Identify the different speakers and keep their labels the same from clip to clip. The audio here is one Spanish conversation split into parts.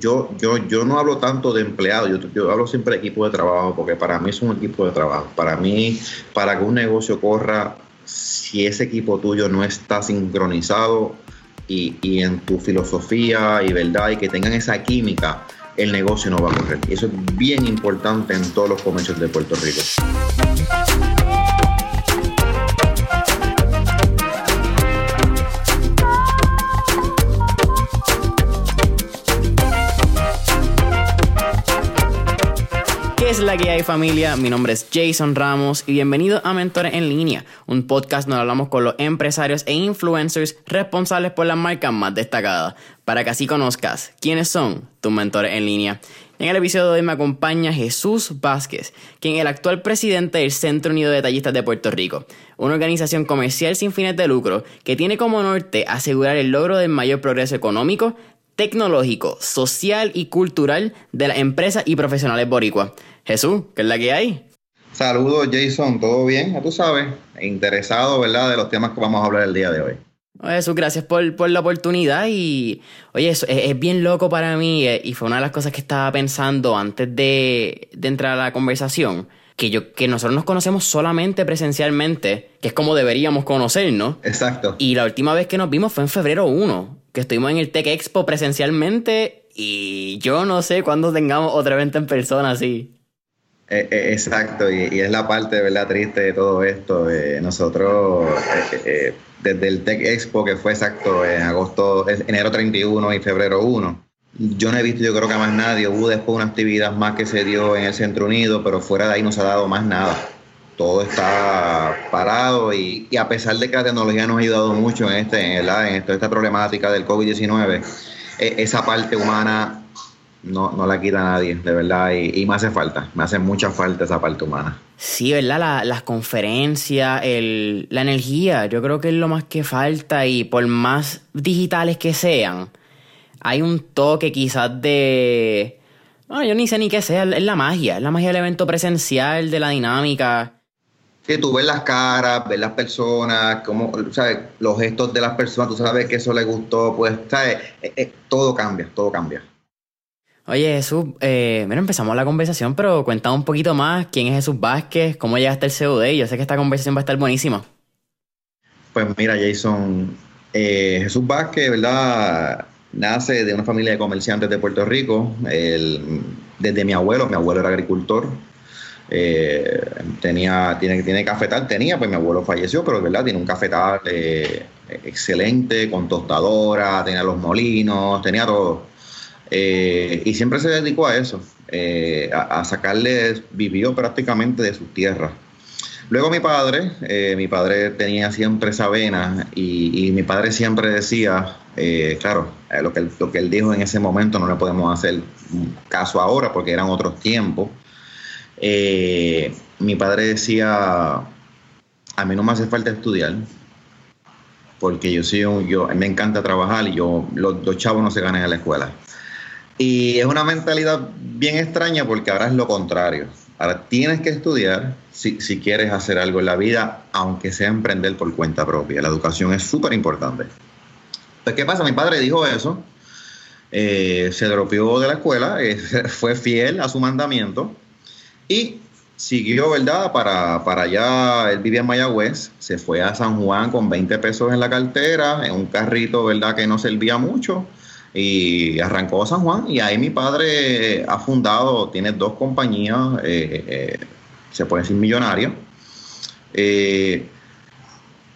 Speaker 1: yo, yo, yo no hablo tanto de empleados, yo, yo hablo siempre de equipo de trabajo, porque para mí es un equipo de trabajo. Para mí, para que un negocio corra, si ese equipo tuyo no está sincronizado y, y en tu filosofía y verdad, y que tengan esa química, el negocio no va a correr. Eso es bien importante en todos los comercios de Puerto Rico.
Speaker 2: Es la que hay familia? Mi nombre es Jason Ramos y bienvenido a Mentores en Línea, un podcast donde hablamos con los empresarios e influencers responsables por las marcas más destacadas, para que así conozcas quiénes son tus mentores en línea. En el episodio de hoy me acompaña Jesús Vázquez, quien es el actual presidente del Centro Unido de Detallistas de Puerto Rico, una organización comercial sin fines de lucro que tiene como norte asegurar el logro del mayor progreso económico, tecnológico, social y cultural de las empresas y profesionales boricuas. Jesús, ¿qué es la que hay?
Speaker 1: Saludos Jason, ¿todo bien? Ya tú sabes, interesado, ¿verdad? De los temas que vamos a hablar el día de hoy.
Speaker 2: Jesús, gracias por, por la oportunidad y, oye, es, es, bien loco para mí eh, y fue una de las cosas que estaba pensando antes de, de entrar a la conversación que yo que nosotros nos conocemos solamente presencialmente, que es como deberíamos conocernos.
Speaker 1: Exacto.
Speaker 2: Y la última vez que nos vimos fue en febrero 1, que estuvimos en el Tech Expo presencialmente y yo no sé cuándo tengamos otra evento en persona así.
Speaker 1: Eh, eh, exacto, y, es la parte verdad triste de todo esto. Eh, nosotros, desde el Tech Expo, que fue exacto en agosto, enero 31 y febrero 1, yo no he visto, yo creo que a más nadie. Hubo después una actividad más que se dio en el Centro Unido, pero fuera de ahí no se ha dado más nada. Todo está parado y, a pesar de que la tecnología nos ha ayudado mucho en, este, en, en esta problemática del COVID-19, esa parte humana no, no la quita nadie, de verdad, y, me hace falta, me hace mucha falta esa parte humana.
Speaker 2: Sí, ¿verdad? las conferencias, el, la energía, yo creo que es lo más que falta y por más digitales que sean, hay un toque quizás de... No, yo ni sé ni qué sea, es la magia, es la magia del evento presencial, de la dinámica.
Speaker 1: Que tú ves las caras, ves las personas, cómo, ¿sabes? los gestos de las personas, tú sabes que eso le gustó, pues, ¿sabes? Eh, eh, todo cambia, todo cambia.
Speaker 2: Oye Jesús, eh, mira, empezamos la conversación, pero cuéntame un poquito más quién es Jesús Vázquez, cómo llegaste al CUD. Yo sé que esta conversación va a estar buenísima.
Speaker 1: Pues mira, Jason, eh, Jesús Vázquez, ¿verdad? Nace de una familia de comerciantes de Puerto Rico. desde mi abuelo, mi abuelo era agricultor. Eh, tenía, tiene, tiene cafetal, tenía, pues mi abuelo falleció, pero verdad, tiene un cafetal eh, excelente, con tostadora, tenía los molinos, tenía todo. Eh, y siempre se dedicó a eso, a, sacarle, vivió prácticamente de sus tierras. Luego mi padre, mi padre tenía siempre esa vena y, mi padre siempre decía, claro, lo, que, lo que él dijo en ese momento no le podemos hacer caso ahora porque eran otros tiempos. mi padre decía, a mí no me hace falta estudiar, porque yo soy un, yo, me encanta trabajar y yo, los, los chavos no se ganan en la escuela. Y es una mentalidad bien extraña porque ahora es lo contrario. Ahora tienes que estudiar si, quieres hacer algo en la vida, aunque sea emprender por cuenta propia. La educación es súper importante. ¿Qué pasa? Mi padre dijo eso, eh, se dropeó de la escuela, eh, fue fiel a su mandamiento y siguió, ¿verdad? Para, para allá, él vivía en Mayagüez, se fue a San Juan con 20 pesos en la cartera, en un carrito, ¿verdad? Que no servía mucho y arrancó San Juan y ahí mi padre ha fundado, tiene dos compañías, eh, se puede decir millonario.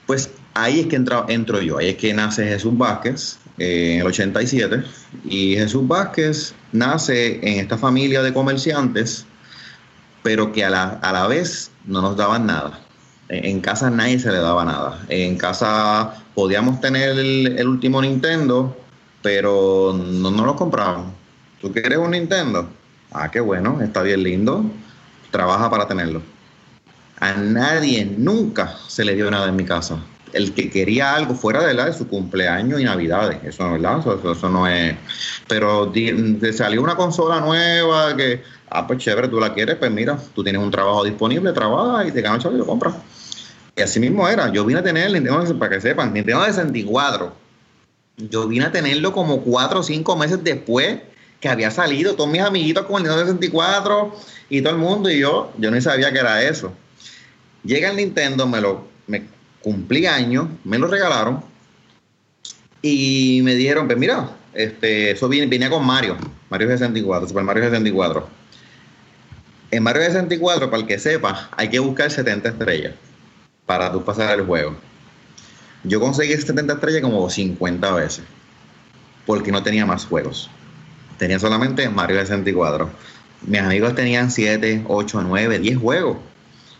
Speaker 1: Pues ahí es que entro, entro yo, ahí es que nace Jesús Vázquez en el 87 y Jesús Vázquez nace en esta familia de comerciantes, pero que a la, a la vez no nos daban nada. En casa nadie se le daba nada. En casa podíamos tener el último Nintendo, pero no, no lo compraban. ¿Tú quieres un Nintendo? Ah, qué bueno, está bien lindo. Trabaja para tenerlo. A nadie nunca se le dio nada en mi casa. El que quería algo fuera de la de su cumpleaños y navidades, eso no ¿verdad? Eso, eso, no es. Pero te salió una consola nueva que, ah, pues chévere, tú la quieres, pues mira, tú tienes un trabajo disponible, trabaja y te ganas chavo y lo compras. Y así mismo era. Yo vine a tener Nintendo, para que sepan, Nintendo de 64 yo vine a tenerlo como cuatro o cinco meses después que había salido, todos mis amiguitos con el Nintendo 64 y todo el mundo, y yo, yo no sabía que era eso. Llega el Nintendo, me lo me cumplí años, me lo regalaron y me dijeron, pues mira, este, eso viene, con Mario, Mario 64, Super Mario 64. En Mario 64, para el que sepa, hay que buscar 70 estrellas para tú pasar el juego. Yo conseguí 70 estrellas como 50 veces, porque no tenía más juegos. Tenía solamente Mario 64. Mis amigos tenían 7, 8, 9, 10 juegos.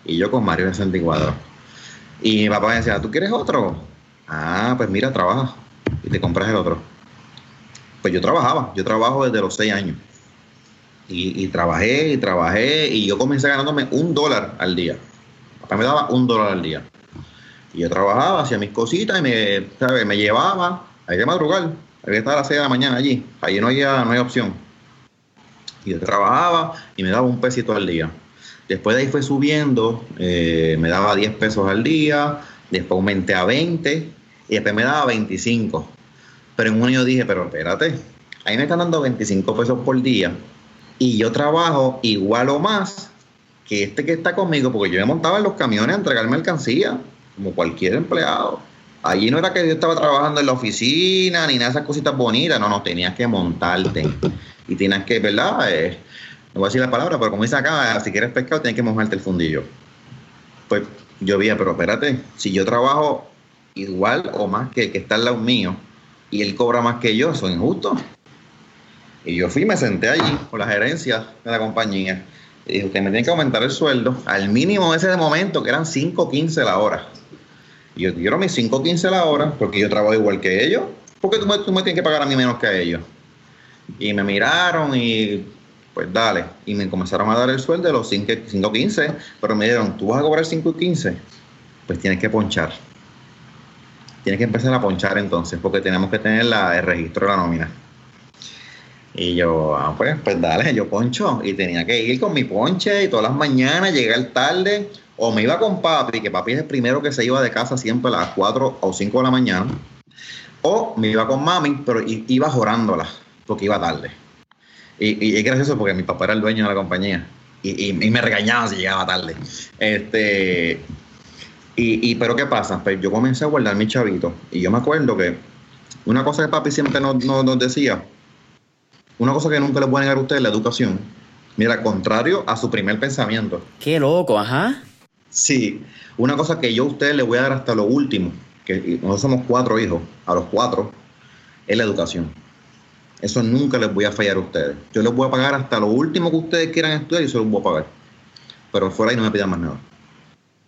Speaker 1: Y yo con Mario 64. Y mi papá me decía, ¿tú quieres otro? Ah, pues mira, trabaja y te compras el otro. Pues yo trabajaba, yo trabajo desde los 6 años. Y, trabajé y trabajé y yo comencé ganándome un dólar al día. Papá me daba un dólar al día. Y yo trabajaba, hacía mis cositas y me, ¿sabes? me llevaba, hay madrugar, había que estar a las 6 de la mañana allí. Allí no había, no hay opción. Y yo trabajaba y me daba un pesito al día. Después de ahí fue subiendo, eh, me daba 10 pesos al día, después aumenté a 20 y después me daba 25. Pero en un año dije, pero espérate, ahí me están dando 25 pesos por día y yo trabajo igual o más que este que está conmigo, porque yo me montaba en los camiones a entregar mercancía, como cualquier empleado. Allí no era que yo estaba trabajando en la oficina ni nada de esas cositas bonitas, no, no, tenías que montarte y tenías que, ¿verdad? Eh, no voy a decir la palabra, pero como dice acá, si quieres pescado tienes que mojarte el fundillo. Pues yo vi, pero espérate, si yo trabajo igual o más que el que está al lado mío y él cobra más que yo, eso es injusto. Y yo fui, me senté allí con la gerencia de la compañía y dije, usted me tiene que aumentar el sueldo al mínimo ese de momento, que eran 5.15 la hora. Y yo quiero mis 5.15 la hora porque yo trabajo igual que ellos. porque tú me, tú me tienes que pagar a mí menos que a ellos? Y me miraron y pues dale. Y me comenzaron a dar el sueldo de los 5.15, pero me dijeron, ¿tú vas a cobrar 5.15? Pues tienes que ponchar. Tienes que empezar a ponchar entonces, porque tenemos que tener el registro de la nómina. Y yo, ah, pues, pues dale, yo poncho. Y tenía que ir con mi ponche y todas las mañanas llegar tarde. O me iba con papi, que papi es el primero que se iba de casa siempre a las 4 o 5 de la mañana. O me iba con mami, pero iba jorándola, porque iba tarde. Y, es gracioso porque mi papá era el dueño de la compañía. Y, me regañaba si llegaba tarde. Este, y, pero ¿qué pasa? Pues yo comencé a guardar mi chavito. Y yo me acuerdo que una cosa que papi siempre nos, nos, decía, una cosa que nunca le puede negar a usted es la educación. Mira, contrario a su primer pensamiento.
Speaker 2: Qué loco, ajá.
Speaker 1: Sí, una cosa que yo a usted le voy a dar hasta lo último, que nosotros somos cuatro hijos, a los cuatro, es la educación. Eso nunca les voy a fallar a ustedes. Yo les voy a pagar hasta lo último que ustedes quieran estudiar y se los voy a pagar. Pero fuera ahí no me pidan más nada.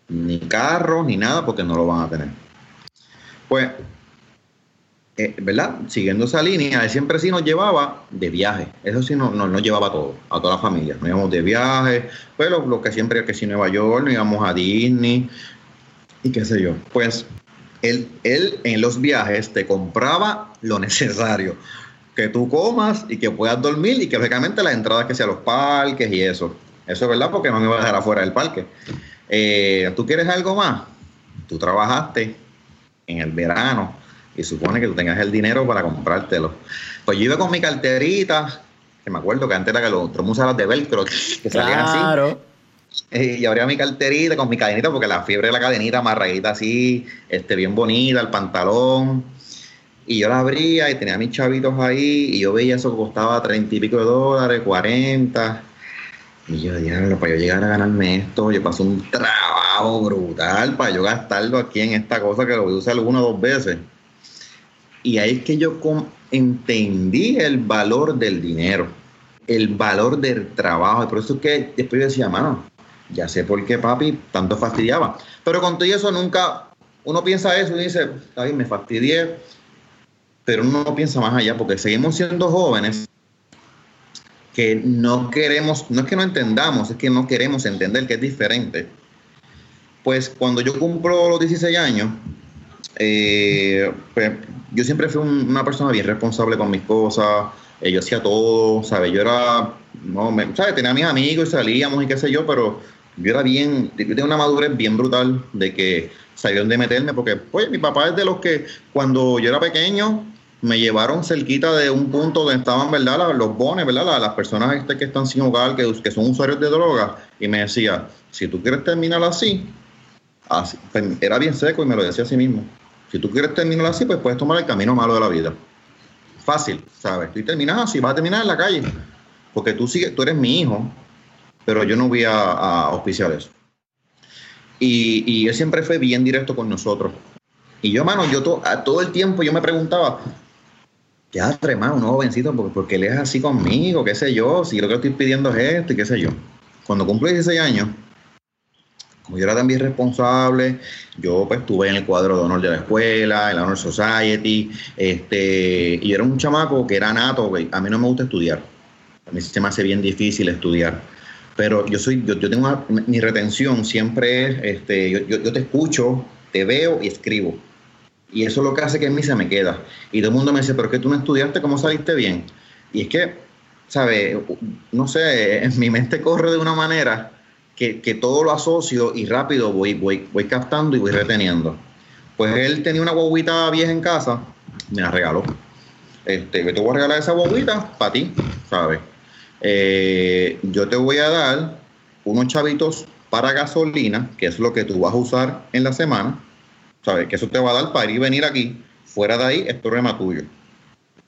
Speaker 1: Ni carro, ni nada, porque no lo van a tener. Pues, eh, ¿verdad? Siguiendo esa línea, él siempre sí nos llevaba de viaje. Eso sí nos, nos, llevaba a todo, a toda la familia. Nos íbamos de viaje, pues lo, que siempre, que si Nueva York, nos íbamos a Disney y qué sé yo. Pues él, él en los viajes te compraba lo necesario que tú comas y que puedas dormir y que lógicamente las entradas que sean los parques y eso. Eso es verdad porque no me voy a dejar afuera del parque. Eh, ¿Tú quieres algo más? Tú trabajaste en el verano y supone que tú tengas el dinero para comprártelo. Pues yo iba con mi carterita, que me acuerdo que antes era que los otros de velcro, que salían así. Eh, y abría mi carterita con mi cadenita, porque la fiebre de la cadenita amarradita así, este, bien bonita, el pantalón y yo la abría y tenía mis chavitos ahí y yo veía eso que costaba treinta y pico de dólares, cuarenta. Y yo, diablo, para yo llegar a ganarme esto, yo paso un trabajo brutal para yo gastarlo aquí en esta cosa que lo voy a usar una o dos veces. Y ahí es que yo entendí el valor del dinero, el valor del trabajo. Y por eso es que después yo decía, mano, ya sé por qué papi tanto fastidiaba. Pero con todo eso nunca, uno piensa eso y dice, ay, me fastidié pero uno no piensa más allá porque seguimos siendo jóvenes que no queremos, no es que no entendamos, es que no queremos entender que es diferente. Pues cuando yo cumplo los 16 años, eh, pues yo siempre fui una persona bien responsable con mis cosas, eh, yo hacía todo, ¿sabes? Yo era, no, me, ¿sabes? Tenía mis amigos y salíamos y qué sé yo, pero yo era bien, yo tenía una madurez bien brutal de que sabía dónde meterme, porque, pues, mi papá es de los que cuando yo era pequeño, me llevaron cerquita de un punto donde estaban, ¿verdad? Los bones, ¿verdad? Las personas este que están sin hogar, que, son usuarios de droga, y me decía, si tú quieres terminar así, pues, era bien seco y me lo decía a sí mismo. Si tú quieres terminar así, pues puedes tomar el camino malo de la vida. Fácil, ¿sabes? Tú terminas así, vas a terminar en la calle. Porque tú, sigues, tú eres mi hijo, pero yo no voy a, a auspiciar eso. Y, y, él siempre fue bien directo con nosotros. Y yo, mano, yo to, a todo el tiempo yo me preguntaba, ya tremado, un jovencito, porque, porque él es así conmigo, qué sé yo, si lo que estoy pidiendo es esto y qué sé yo. Cuando cumplí 16 años, como yo era también responsable, yo pues estuve en el cuadro de honor de la escuela, en la Honor Society, este, y era un chamaco que era nato, a mí no me gusta estudiar, a mí se me hace bien difícil estudiar, pero yo soy, yo, yo tengo una, mi retención siempre es, este, yo, yo te escucho, te veo y escribo. Y eso es lo que hace que en mí se me queda. Y todo el mundo me dice, pero es que tú no estudiaste, ¿cómo saliste bien? Y es que, ¿sabes? No sé, en mi mente corre de una manera que, que todo lo asocio y rápido voy, voy, voy captando y voy reteniendo. Pues él tenía una guaguita vieja en casa, me la regaló. Este, yo te voy a regalar esa guaguita para ti, ¿sabes? Eh, yo te voy a dar unos chavitos para gasolina, que es lo que tú vas a usar en la semana ¿sabes? Que eso te va a dar para ir y venir aquí. Fuera de ahí es problema tuyo.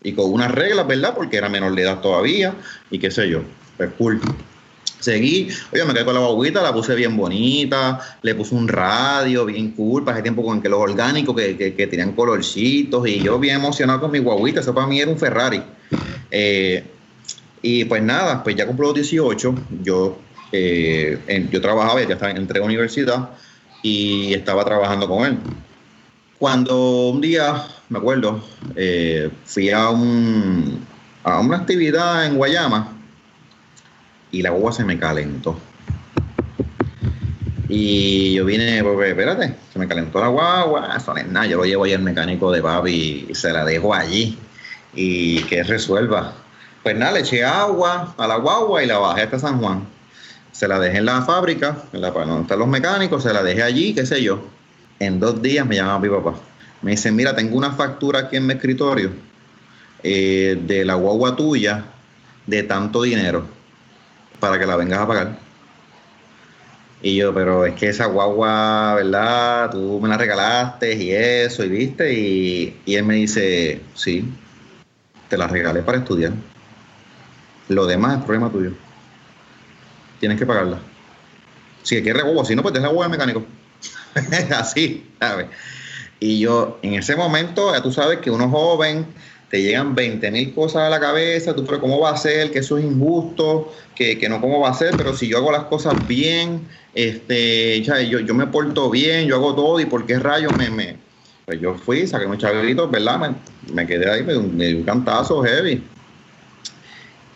Speaker 1: Y con unas reglas, ¿verdad? Porque era menor de edad todavía y qué sé yo. Pues cool. Seguí, oye, me quedé con la guaguita, la puse bien bonita, le puse un radio bien cool, ese tiempo con que los orgánicos que, que, que, tenían colorcitos y yo bien emocionado con mi guaguita, eso para mí era un Ferrari. Eh, y pues nada, pues ya cumplí los 18, yo, eh, en, yo trabajaba, ya estaba, entré a la universidad y estaba trabajando con él. Cuando un día, me acuerdo, eh, fui a, un, a una actividad en Guayama y la guagua se me calentó. Y yo vine, porque espérate, se me calentó la guagua, eso no es nada, yo lo llevo ahí al mecánico de papi y se la dejo allí y que resuelva. Pues nada, le eché agua a la guagua y la bajé hasta San Juan. Se la dejé en la fábrica, en la, donde están los mecánicos, se la dejé allí, qué sé yo en dos días me llama mi papá. Me dice, mira, tengo una factura aquí en mi escritorio eh, de la guagua tuya de tanto dinero para que la vengas a pagar. Y yo, pero es que esa guagua, ¿verdad? Tú me la regalaste y eso, y viste, y, y él me dice, sí, te la regalé para estudiar. Lo demás es problema tuyo. Tienes que pagarla. Si quieres guagua, si no, pues deja la guagua al mecánico. así, ¿sabes? Y yo, en ese momento, ya tú sabes que uno joven, te llegan 20 mil cosas a la cabeza, tú, pero ¿cómo va a ser? Que eso es injusto, que, que no, ¿cómo va a ser? Pero si yo hago las cosas bien, este, ya, yo, yo me porto bien, yo hago todo, ¿y por qué rayos me, me? Pues yo fui, saqué unos chavitos, ¿verdad? Me, me, quedé ahí, me, me un cantazo heavy.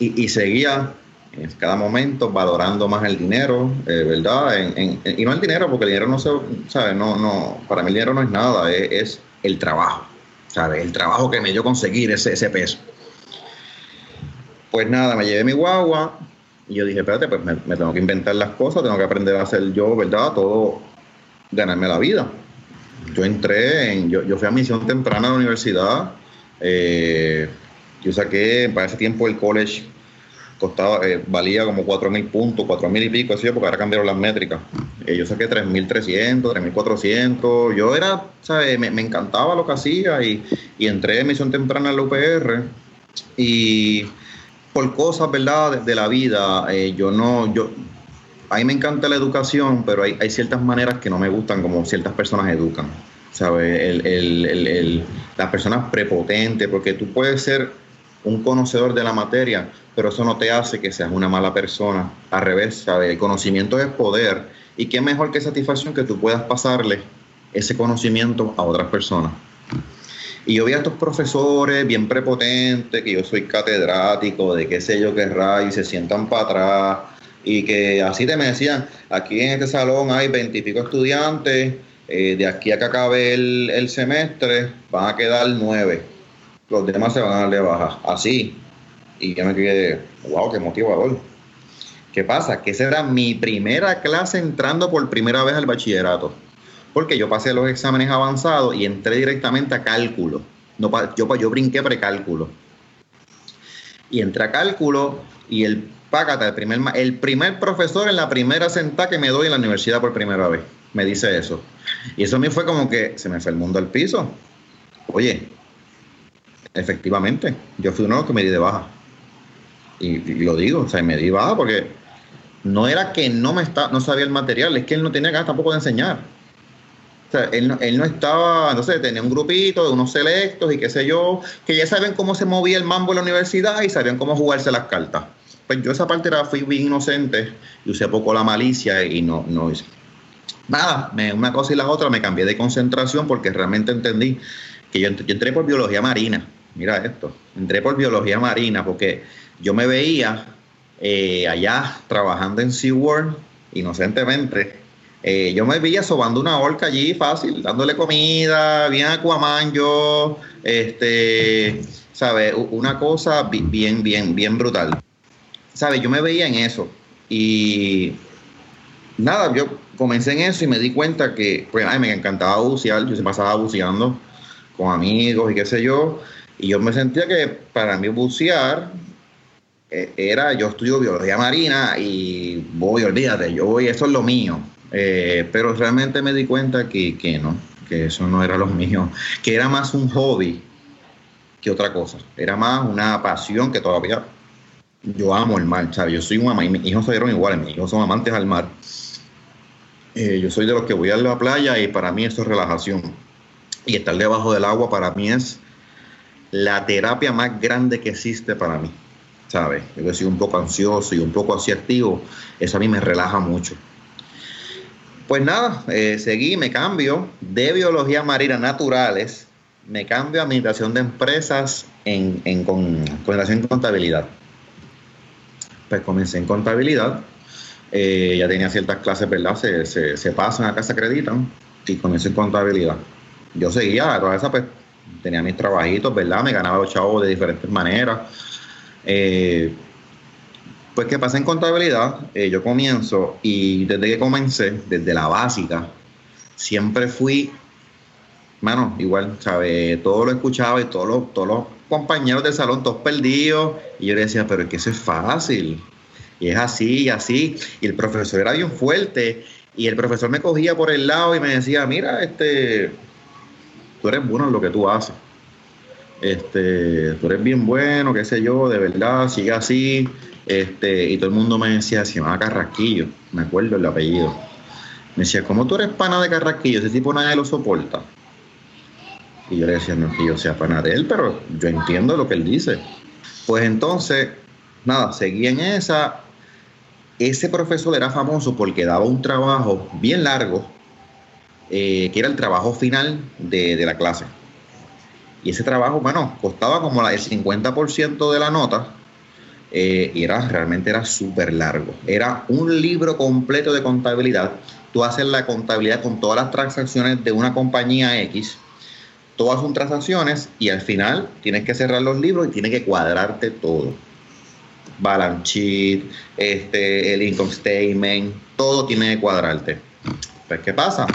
Speaker 1: Y, y seguía en cada momento valorando más el dinero, eh, ¿verdad? Y no el dinero, porque el dinero no se, ¿sabes? No, no, para mí el dinero no es nada, es, el trabajo, ¿sabes? El trabajo que me dio conseguir ese, ese peso. Pues nada, me llevé mi guagua y yo dije, espérate, pues me, me, tengo que inventar las cosas, tengo que aprender a hacer yo, ¿verdad? Todo, ganarme la vida. Yo entré, en, yo, yo fui a misión temprana a la universidad, eh, yo saqué para ese tiempo el college costaba, eh, valía como 4.000 puntos, 4.000 y pico, así, porque ahora cambiaron las métricas. Eh, yo saqué 3.300, 3.400. Yo era, ¿sabes? Me, me, encantaba lo que hacía y, y entré en misión temprana en la UPR. Y por cosas, ¿verdad?, de, la vida, eh, yo no, yo, a mí me encanta la educación, pero hay, hay, ciertas maneras que no me gustan como ciertas personas educan. ¿Sabes? El, el, el, las personas prepotentes, porque tú puedes ser un conocedor de la materia, pero eso no te hace que seas una mala persona. Al revés, ¿sabes? El conocimiento es poder. Y qué mejor que satisfacción que tú puedas pasarle ese conocimiento a otras personas. Y yo vi a estos profesores bien prepotentes, que yo soy catedrático, de qué sé yo qué y se sientan para atrás, y que así te me decían, aquí en este salón hay veintipico estudiantes, eh, de aquí a que acabe el, el semestre van a quedar nueve los demás se van a dar de baja. Así. Y yo me quedé, wow, qué motivador. ¿Qué pasa? Que esa era mi primera clase entrando por primera vez al bachillerato. Porque yo pasé los exámenes avanzados y entré directamente a cálculo. No, yo, yo brinqué precálculo. Y entré a cálculo y el págata, el primer, el primer profesor en la primera sentada que me doy en la universidad por primera vez, me dice eso. Y eso a mí fue como que se me fue el mundo al piso. Oye, efectivamente, yo fui uno de los que me di de baja. Y, lo digo, o sea, me di baja porque no era que no me está, no sabía el material, es que él no tenía ganas tampoco de enseñar. O sea, él él no estaba, no sé, tenía un grupito de unos selectos y qué sé yo, que ya saben cómo se movía el mambo en la universidad y sabían cómo jugarse las cartas. Pues yo esa parte era, fui bien inocente y usé poco la malicia y no, no hice. Nada, me, una cosa y la otra, me cambié de concentración porque realmente entendí que yo, entré por biología marina. Mira esto, entré por biología marina porque yo me veía eh, allá trabajando en SeaWorld inocentemente eh, yo me veía sobando una orca allí fácil, dándole comida, bien Aquaman yo, este, ¿sabes? Una cosa bien, bien, bien brutal. ¿Sabes? Yo me veía en eso. Y nada, yo comencé en eso y me di cuenta que, pues, me encantaba bucear, yo se pasaba buceando con amigos y qué sé yo. Y yo me sentía que para mí bucear eh, era, yo estudio biología marina y voy, olvídate, yo voy, eso es lo mío. Eh, pero realmente me di cuenta que, que, no, que eso no era lo mío, que era más un hobby que otra cosa. Era más una pasión que todavía yo amo el mar, ¿sabes? Yo soy un amante, mis hijos salieron iguales, mis hijos son amantes al mar. Eh, yo soy de los que voy a la playa y para mí eso es relajación. Y estar debajo del agua para mí es la terapia más grande que existe para mí, ¿sabes? Yo que soy un poco ansioso y un poco así activo, eso a mí me relaja mucho. Pues nada, eh, seguí, me cambio de biología marina naturales, me cambio a administración de empresas en, en con, relación contabilidad. Pues comencé en contabilidad, eh, ya tenía ciertas clases, ¿verdad? Se, se, pasan, acá se acreditan y comencé en contabilidad. Yo seguía, toda esa, pues tenía mis trabajitos, ¿verdad? Me ganaba los chavos de diferentes maneras. Eh, pues que pasa en contabilidad, eh, yo comienzo y desde que comencé, desde la básica, siempre fui, mano, igual, ¿sabes? Todo lo escuchaba y todos los, todos los compañeros del salón, todos perdidos, y yo le decía, pero es que eso es fácil, y es así así, y el profesor era bien fuerte, y el profesor me cogía por el lado y me decía, mira, este, tú eres bueno en lo que tú haces. Este, tú eres bien bueno, qué sé yo, de verdad, sigue así este, y todo el mundo me decía, se llamaba Carrasquillo, me acuerdo el apellido. Me decía, ¿cómo tú eres pana de Carrasquillo? Ese tipo nadie lo soporta. Y yo le decía, no es que yo sea pana de él, pero yo entiendo lo que él dice. Pues entonces, nada, seguí en esa. Ese profesor era famoso porque daba un trabajo bien largo, eh, que era el trabajo final de, de, la clase. Y ese trabajo, bueno, costaba como el 50% de la nota eh, y era, realmente era súper largo. Era un libro completo de contabilidad. Tú haces la contabilidad con todas las transacciones de una compañía X. Todas son transacciones y al final tienes que cerrar los libros y tienes que cuadrarte todo. Balance sheet, este, el income statement, todo tiene que cuadrarte. Pues, ¿qué pasa?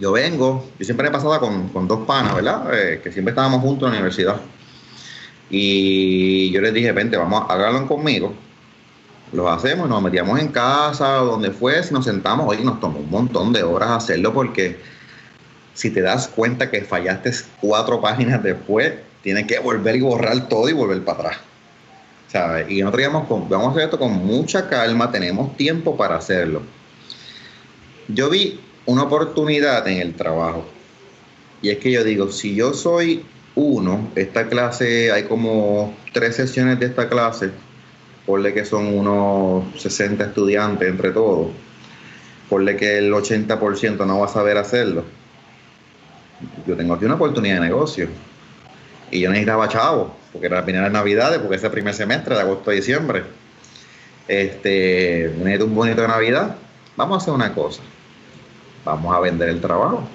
Speaker 1: Yo vengo, yo siempre he pasado con, con dos panas, ¿verdad? Eh, que siempre estábamos juntos en la universidad y yo les dije, vente, vamos, a háganlo conmigo. Lo hacemos, nos metíamos en casa, donde fuese, nos sentamos. Hoy nos tomó un montón de horas hacerlo porque si te das cuenta que fallaste cuatro páginas después, tienes que volver y borrar todo y volver para atrás. ¿Sabes? Y nosotros con, vamos a hacer esto con mucha calma, tenemos tiempo para hacerlo. Yo vi una oportunidad en el trabajo. Y es que yo digo, si yo soy uno, esta clase, hay como tres sesiones de esta clase, ponle que son unos 60 estudiantes entre todos, ponle que el 80% no va a saber hacerlo. Yo tengo aquí una oportunidad de negocio y yo necesitaba chavo, porque era la primera navidades, porque es el primer semestre de agosto a diciembre. Este, necesito un bonito de Navidad. Vamos a hacer una cosa. Vamos a vender el trabajo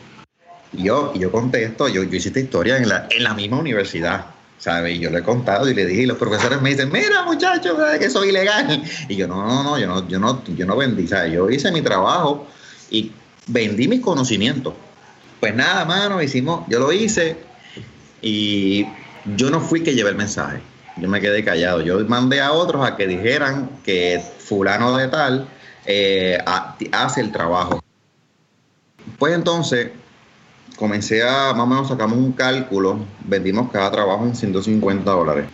Speaker 1: yo, yo conté esto, yo, yo hice esta historia en la, en la misma universidad. ¿sabes? Y yo le he contado y le dije, y los profesores me dicen, mira muchachos, que soy ilegal. Y yo, no, no, no, yo no, yo no, yo no vendí, ¿sabes? Yo hice mi trabajo y vendí mis conocimientos. Pues nada, mano, hicimos, yo lo hice Y yo no fui que llevé el mensaje. Yo me quedé callado. Yo mandé a otros a que dijeran que fulano de tal eh, hace el trabajo. Pues entonces comencé a, más o menos sacamos un cálculo, vendimos cada trabajo en 150 dólares.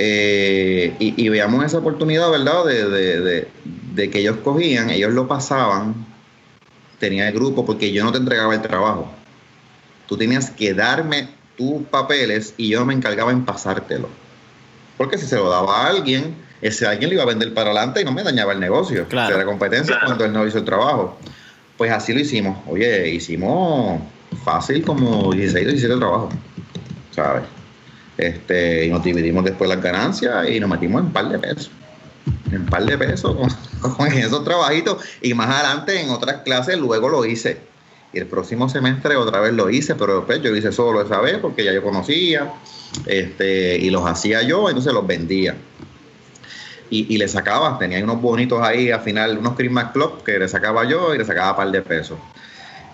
Speaker 1: Eh, y, veamos esa oportunidad, ¿verdad? De, de, que ellos cogían, ellos lo pasaban, tenía el grupo, porque yo no te entregaba el trabajo. Tú tenías que darme tus papeles y yo me encargaba en pasártelo. Porque si se lo daba a alguien, ese alguien lo iba a vender para adelante y no me dañaba el negocio claro. de la competencia cuando él no hizo el trabajo. Pues así lo hicimos. Oye, hicimos fácil como 16 o 17 trabajos, ¿sabes? Este, y nos dividimos después las ganancias y nos metimos en par de pesos. En par de pesos con, esos trabajitos. Y más adelante en otras clases luego lo hice. Y el próximo semestre otra vez lo hice, pero después yo hice solo esa vez porque ya yo conocía. Este, y los hacía yo, entonces los vendía. Y, le sacaba, tenía unos bonitos ahí al final, unos Christmas Club que le sacaba yo y le sacaba un par de pesos.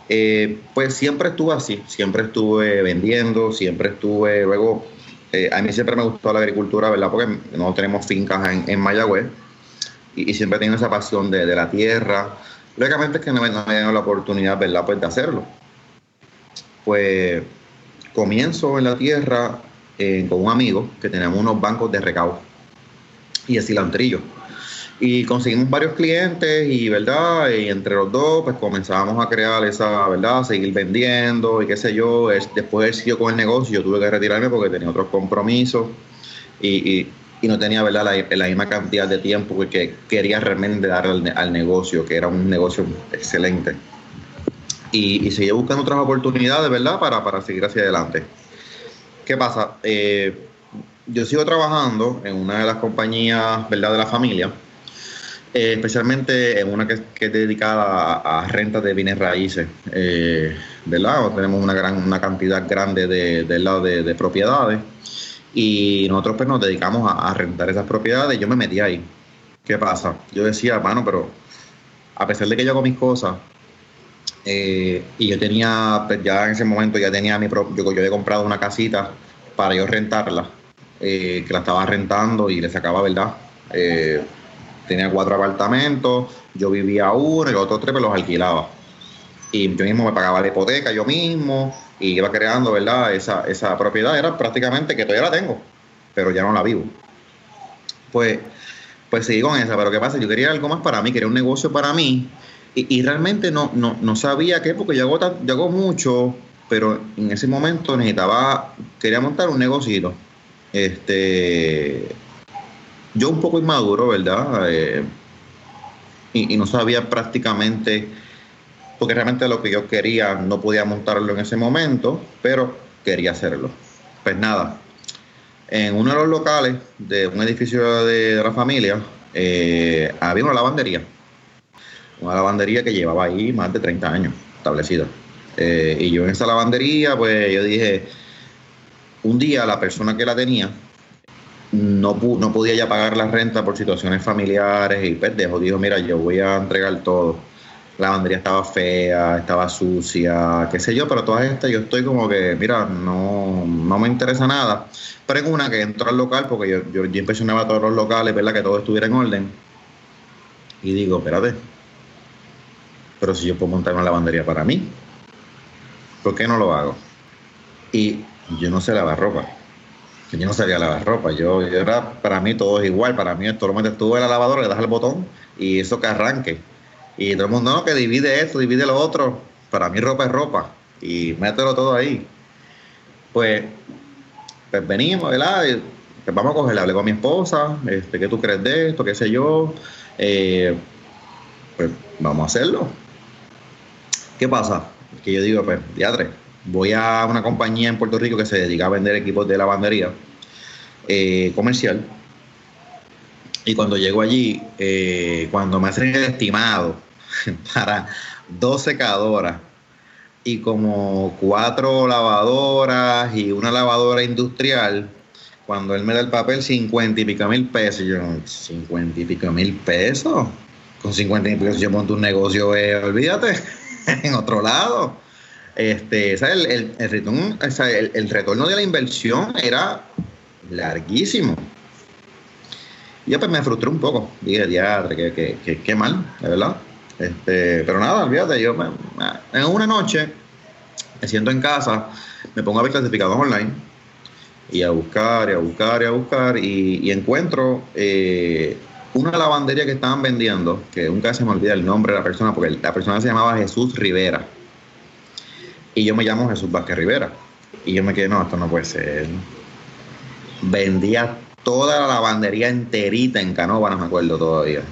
Speaker 1: Eh, pues siempre estuve así, siempre estuve vendiendo, siempre estuve, luego, eh, a mí siempre me gustó la agricultura, ¿verdad? Porque no tenemos fincas en, Mayagüez y, siempre he tenido esa pasión de, la tierra. Lógicamente es que no me, no la oportunidad, ¿verdad? Pues de hacerlo. Pues comienzo en la tierra eh, con un amigo que teníamos unos bancos de recaudo y de cilantrillo. Y conseguimos varios clientes y, ¿verdad? Y entre los dos, pues comenzábamos a crear esa, ¿verdad? Seguir vendiendo y qué sé yo. Después él siguió con el negocio, yo tuve que retirarme porque tenía otros compromisos y, no tenía, ¿verdad? La, misma cantidad de tiempo que quería realmente dar al, negocio, que era un negocio excelente. Y, y seguí buscando otras oportunidades, ¿verdad? Para, para seguir hacia adelante. ¿Qué pasa? Eh, yo sigo trabajando en una de las compañías, ¿verdad? De la familia eh, especialmente en una que, es dedicada a, rentas de bienes raíces, eh, ¿verdad? Tenemos una gran una cantidad grande de, de, de, propiedades y nosotros pues nos dedicamos a, rentar esas propiedades. Yo me metí ahí. ¿Qué pasa? Yo decía, bueno, pero a pesar de que yo hago mis cosas, eh, y yo tenía, pues ya en ese momento ya tenía mi propio, yo, yo había comprado una casita para yo rentarla, que la estaba rentando y le sacaba, ¿verdad? tenía cuatro apartamentos, yo vivía uno y los otros tres me los alquilaba. Y yo mismo me pagaba la hipoteca yo mismo y iba creando, ¿verdad? Esa, esa propiedad era prácticamente que todavía la tengo, pero ya no la vivo. Pues, pues seguí con esa, pero ¿qué pasa? Yo quería algo más para mí, quería un negocio para mí y, realmente no, no, no sabía qué, porque yo hago, yo hago mucho, pero en ese momento necesitaba, quería montar un negocio. Este, yo un poco inmaduro, ¿verdad? Eh, y, no sabía prácticamente, porque realmente lo que yo quería no podía montarlo en ese momento, pero quería hacerlo. Pues nada, en uno de los locales de un edificio de, la familia eh, había una lavandería. Una lavandería que llevaba ahí más de 30 años establecida. Eh, y yo en esa lavandería, pues yo dije, un día la persona que la tenía no, no podía ya pagar la renta por situaciones familiares y pues dijo, mira, yo voy a entregar todo. La lavandería estaba fea, estaba sucia, qué sé yo, pero todas estas yo estoy como que, mira, no, no me interesa nada. Pero en una que entro al local, porque yo, yo, yo impresionaba todos los locales, ¿verdad? Que todo estuviera en orden. Y digo, espérate, pero si yo puedo montar una lavandería para mí, ¿por qué no lo hago? Y yo no sé lavar ropa yo no sabía lavar ropa. Yo, era, para mí todo es igual. Para mí esto lo metes tú en la lavadora, le das el botón y eso que arranque. Y todo el mundo, no, que divide esto, divide lo otro. Para mí ropa es ropa. Y mételo todo ahí. Pues, pues venimos, ¿verdad? pues vamos a coger, hablé con mi esposa, este, ¿qué tú crees de esto? ¿Qué sé yo? Eh, pues vamos a hacerlo. ¿Qué pasa? Que yo digo, pues, diadre, voy a una compañía en Puerto Rico que se dedica a vender equipos de lavandería eh, comercial. Y cuando llego allí, eh, cuando me hacen el estimado para dos secadoras y como cuatro lavadoras y una lavadora industrial, cuando él me da el papel, 50 y pico mil pesos. Yo, 50 y pico mil pesos. Con 50 y pico pesos yo monto un negocio, eh, olvídate, en otro lado. Este, ¿sabes? El, el, retorno, el, retorno de la inversión era larguísimo. Y yo pues me frustré un poco. Dije, diadre, qué, qué, qué, mal, de verdad. Este, pero nada, olvídate, yo me, en una noche, me siento en casa, me pongo a ver clasificados online y a buscar, y a buscar, y a buscar, y, encuentro eh, una lavandería que estaban vendiendo, que nunca se me olvida el nombre de la persona, porque la persona se llamaba Jesús Rivera. Y yo me llamo Jesús Vázquez Rivera. Y yo me quedé, no, esto no puede ser. Vendía toda la lavandería enterita en Canova, no me acuerdo todavía,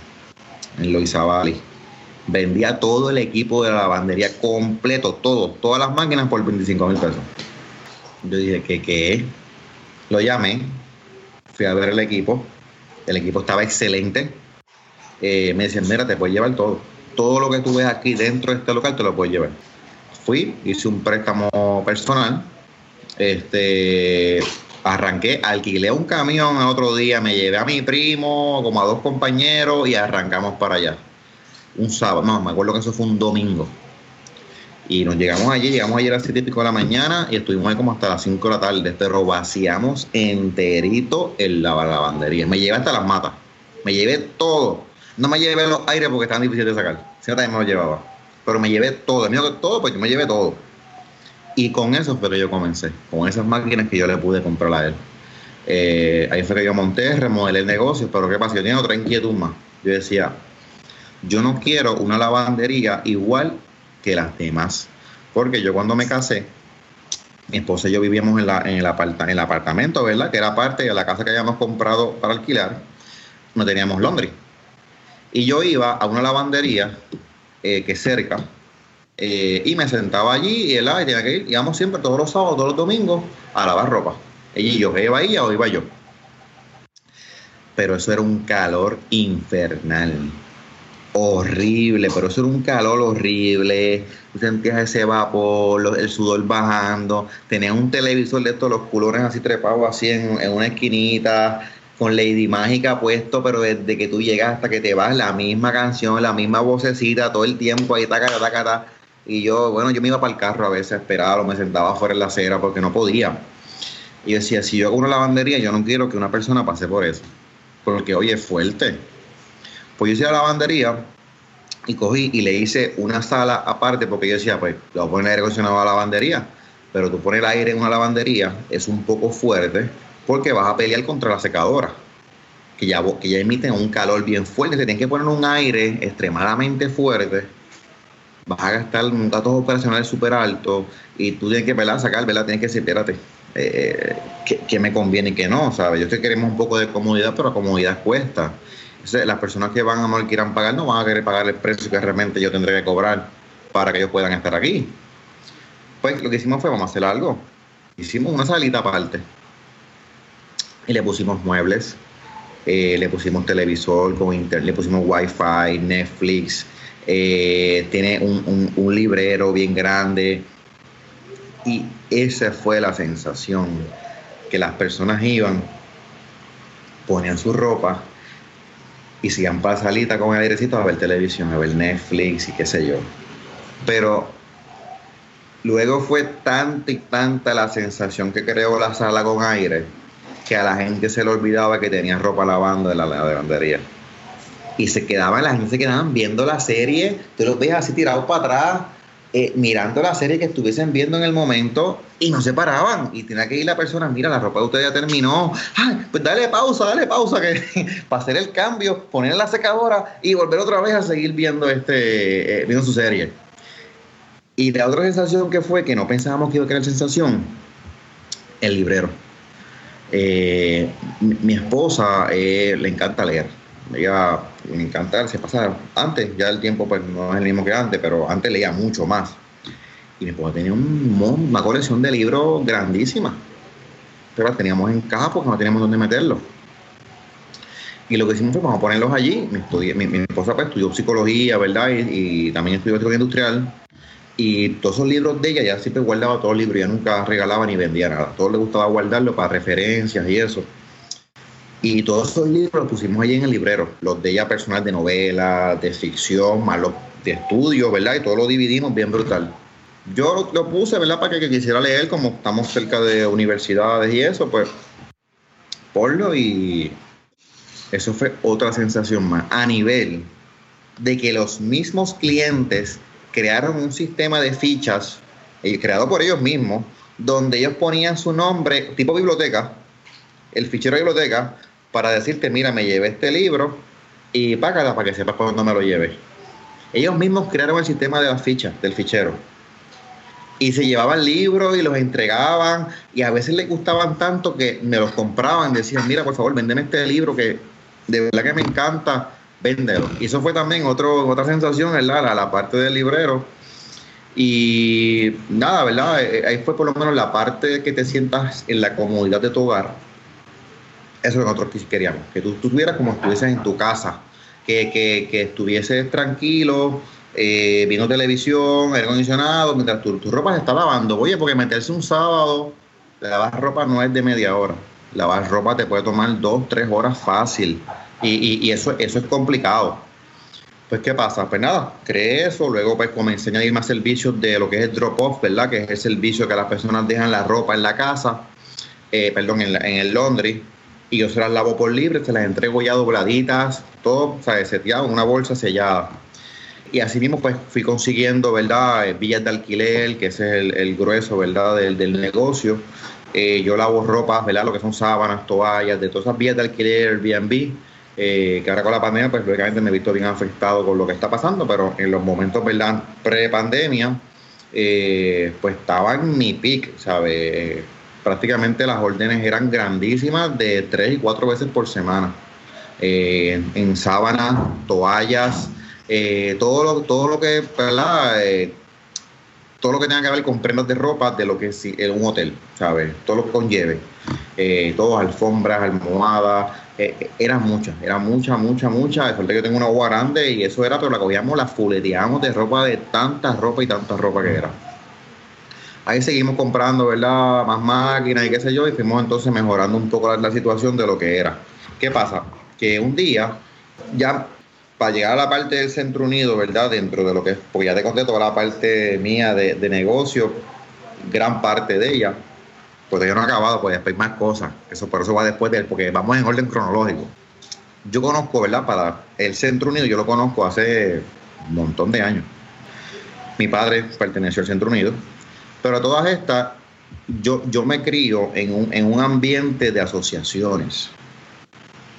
Speaker 1: en Loizabali. Vendía todo el equipo de la lavandería completo, todo, todas las máquinas por 25 mil pesos. Yo dije, ¿qué qué? Lo llamé, fui a ver el equipo, el equipo estaba excelente. Eh, me decían, mira, te puedes llevar todo. Todo lo que tú ves aquí dentro de este local te lo puedes llevar. Fui, hice un préstamo personal, este, arranqué, alquilé un camión a otro día, me llevé a mi primo, como a dos compañeros y arrancamos para allá. Un sábado, no, me acuerdo que eso fue un domingo. Y nos llegamos allí, llegamos ayer a las 7 y pico de la mañana y estuvimos ahí como hasta las 5 de la tarde. Pero vaciamos enterito el la lavandería. Me llevé hasta las matas. Me llevé todo. No me llevé los aires porque estaban difíciles de sacar. Si no, también me lo llevaba. Pero me llevé todo. Mío todo, porque me llevé todo. Y con eso fue que yo comencé. Con esas máquinas que yo le pude comprar a él. Eh, ahí fue que yo monté, remodelé el negocio. Pero ¿qué pasa? Yo tenía otra inquietud más. Yo decía, yo no quiero una lavandería igual que las demás. Porque yo cuando me casé, mi esposa y yo vivíamos en, la, en, el, en el apartamento, ¿verdad? Que era parte de la casa que habíamos comprado para alquilar. No teníamos Londres. Y yo iba a una lavandería eh, que cerca eh, y me sentaba allí y él y tenía que ir. Íbamos siempre todos los sábados, todos los domingos a lavar ropa. Ella y yo, iba ella o iba yo. Pero eso era un calor infernal horrible, pero eso era un calor horrible. Tú sentías ese vapor, el sudor bajando. Tenías un televisor de estos, los culones así trepados así en, una esquinita, con Lady Mágica puesto, pero desde que tú llegas hasta que te vas, la misma canción, la misma vocecita, todo el tiempo ahí, taca, taca. Y yo, bueno, yo me iba para el carro a veces, esperaba, o me sentaba afuera en la acera porque no podía. Y decía, si yo hago una lavandería, yo no quiero que una persona pase por eso. Porque, oye, es fuerte pues yo hice la lavandería y cogí y le hice una sala aparte porque yo decía, pues, le voy a poner aire acondicionado a la lavandería, pero tú pones el aire en una lavandería es un poco fuerte porque vas a pelear contra la secadora, que ya, que ya emiten un calor bien fuerte. Se tiene que poner un aire extremadamente fuerte. Vas a gastar datos operacionales súper alto y tú tienes que velar, sacar, ¿verdad? Tienes que decir, espérate, eh, ¿qué, me conviene y qué no? ¿sabes? Yo sé que queremos un poco de comodidad, pero la comodidad cuesta las personas que van a no quieran pagar no van a querer pagar el precio que realmente yo tendré que cobrar para que ellos puedan estar aquí. Pues lo que hicimos fue, vamos a hacer algo. Hicimos una salita aparte. Y le pusimos muebles, eh, le pusimos televisor con internet, le pusimos wifi, Netflix, eh, tiene un, un librero bien grande. Y esa fue la sensación, que las personas iban, ponían su ropa, y sigan para salita con el airecito a ver televisión, a ver Netflix y qué sé yo. Pero luego fue tanta y tanta la sensación que creó la sala con aire que a la gente se le olvidaba que tenía ropa lavando en la lavandería. Y se quedaban, la gente se quedaban viendo la serie, tú los ves así tirados para atrás, eh, mirando la serie que estuviesen viendo en el momento y no se paraban. Y tenía que ir la persona, mira, la ropa de usted ya terminó. Ay, pues dale pausa, dale pausa, que para hacer el cambio, poner la secadora y volver otra vez a seguir viendo este, eh, viendo su serie. Y la otra sensación que fue, que no pensábamos que iba a crear sensación, el librero. Eh, mi, esposa le encanta leer ella me encanta, se pasa antes, ya el tiempo pues no es el mismo que antes, pero antes leía mucho más. Y mi esposa tenía una colección de libros grandísima, pero la teníamos en caja porque no teníamos dónde meterlos. Y lo que hicimos fue, vamos a ponerlos allí. Mi, esposa pues, estudió psicología, ¿verdad? Y, también estudió psicología industrial. Y todos esos libros de ella, ya siempre guardaba todos los libros, ya nunca regalaba ni vendía nada. Todo le gustaba guardarlo para referencias y eso. Y todos esos libros los pusimos allí en el librero, los de ella personal de novela, de ficción, más de estudio, ¿verdad? Y todo lo dividimos bien brutal. yo lo, puse, ¿verdad? Para que, quisiera leer, como estamos cerca de universidades y eso, pues ponlo y eso fue otra sensación más. A nivel de que los mismos clientes crearon un sistema de fichas eh, creado por ellos mismos, donde ellos ponían su nombre, tipo biblioteca, el fichero de biblioteca, para decirte, mira, me llevé este libro y págala para que sepas cuándo me lo lleve. Ellos mismos crearon el sistema de las fichas, del fichero. Y se llevaban libros y los entregaban y a veces les gustaban tanto que me los compraban. Decían, mira, por favor, vendeme este libro que de verdad que me encanta, véndelo. Y eso fue también otro, otra sensación, ¿verdad? La, la parte del librero. Y nada, ¿verdad? Eh, ahí fue por lo menos la parte que te sientas en la comodidad de tu hogar. Eso es lo que nosotros queríamos, que tú, estuvieras como estuvieses en tu casa, que, que, que estuvieses tranquilo, eh, viendo televisión, aire acondicionado, mientras tu, tu, ropa se está lavando. Oye, porque meterse un sábado, lavar ropa no es de media hora. Lavar ropa te puede tomar dos, tres horas fácil. Y, y, eso, eso es complicado. Pues, ¿qué pasa? Pues nada, creé eso, luego pues comencé a añadir más servicios de lo que es el drop-off, ¿verdad? Que es el servicio que las personas dejan la ropa en la casa, eh, perdón, en, en el laundry, y yo se las lavo por libre, se las entrego ya dobladitas, todo, o sea, seteado una bolsa sellada. Y así mismo pues fui consiguiendo, ¿verdad? Eh, villas de alquiler, que ese es el, grueso, ¿verdad? Del, del negocio. Eh, yo lavo ropas, ¿verdad? Lo que son sábanas, toallas, de todas esas vías de alquiler, Airbnb, eh, que ahora con la pandemia, pues lógicamente me he visto bien afectado con lo que está pasando, pero en los momentos, ¿verdad? Pre-pandemia, pues estaba en mi peak, ¿sabes? prácticamente las órdenes eran grandísimas de tres y cuatro veces por semana. Eh, en sábanas, toallas, eh, todo, lo, todo lo que, eh, todo lo que tenga que ver con prendas de ropa de lo que es un hotel, ¿sabes? Todo lo que conlleve. todos alfombras, almohadas, eran muchas, eran muchas, muchas, muchas. De suerte que tengo una agua grande y eso era, pero la cogíamos, la fuleteábamos de ropa, de tanta ropa y tanta ropa que era. Ahí seguimos comprando, ¿verdad? Más máquinas y qué sé yo, y fuimos entonces mejorando un poco la, situación de lo que era. ¿Qué pasa? Que un día, ya para llegar a la parte del Centro Unido, ¿verdad? Dentro de lo que es, porque ya te conté toda la parte mía de, negocio, gran parte de ella, pues yo no he acabado, pues después hay más cosas. Eso por eso va después de él, porque vamos en orden cronológico. Yo conozco, ¿verdad? Para el Centro Unido, yo lo conozco hace un montón de años. Mi padre perteneció al Centro Unido, pero todas estas, yo, yo me crío en un, en un ambiente de asociaciones.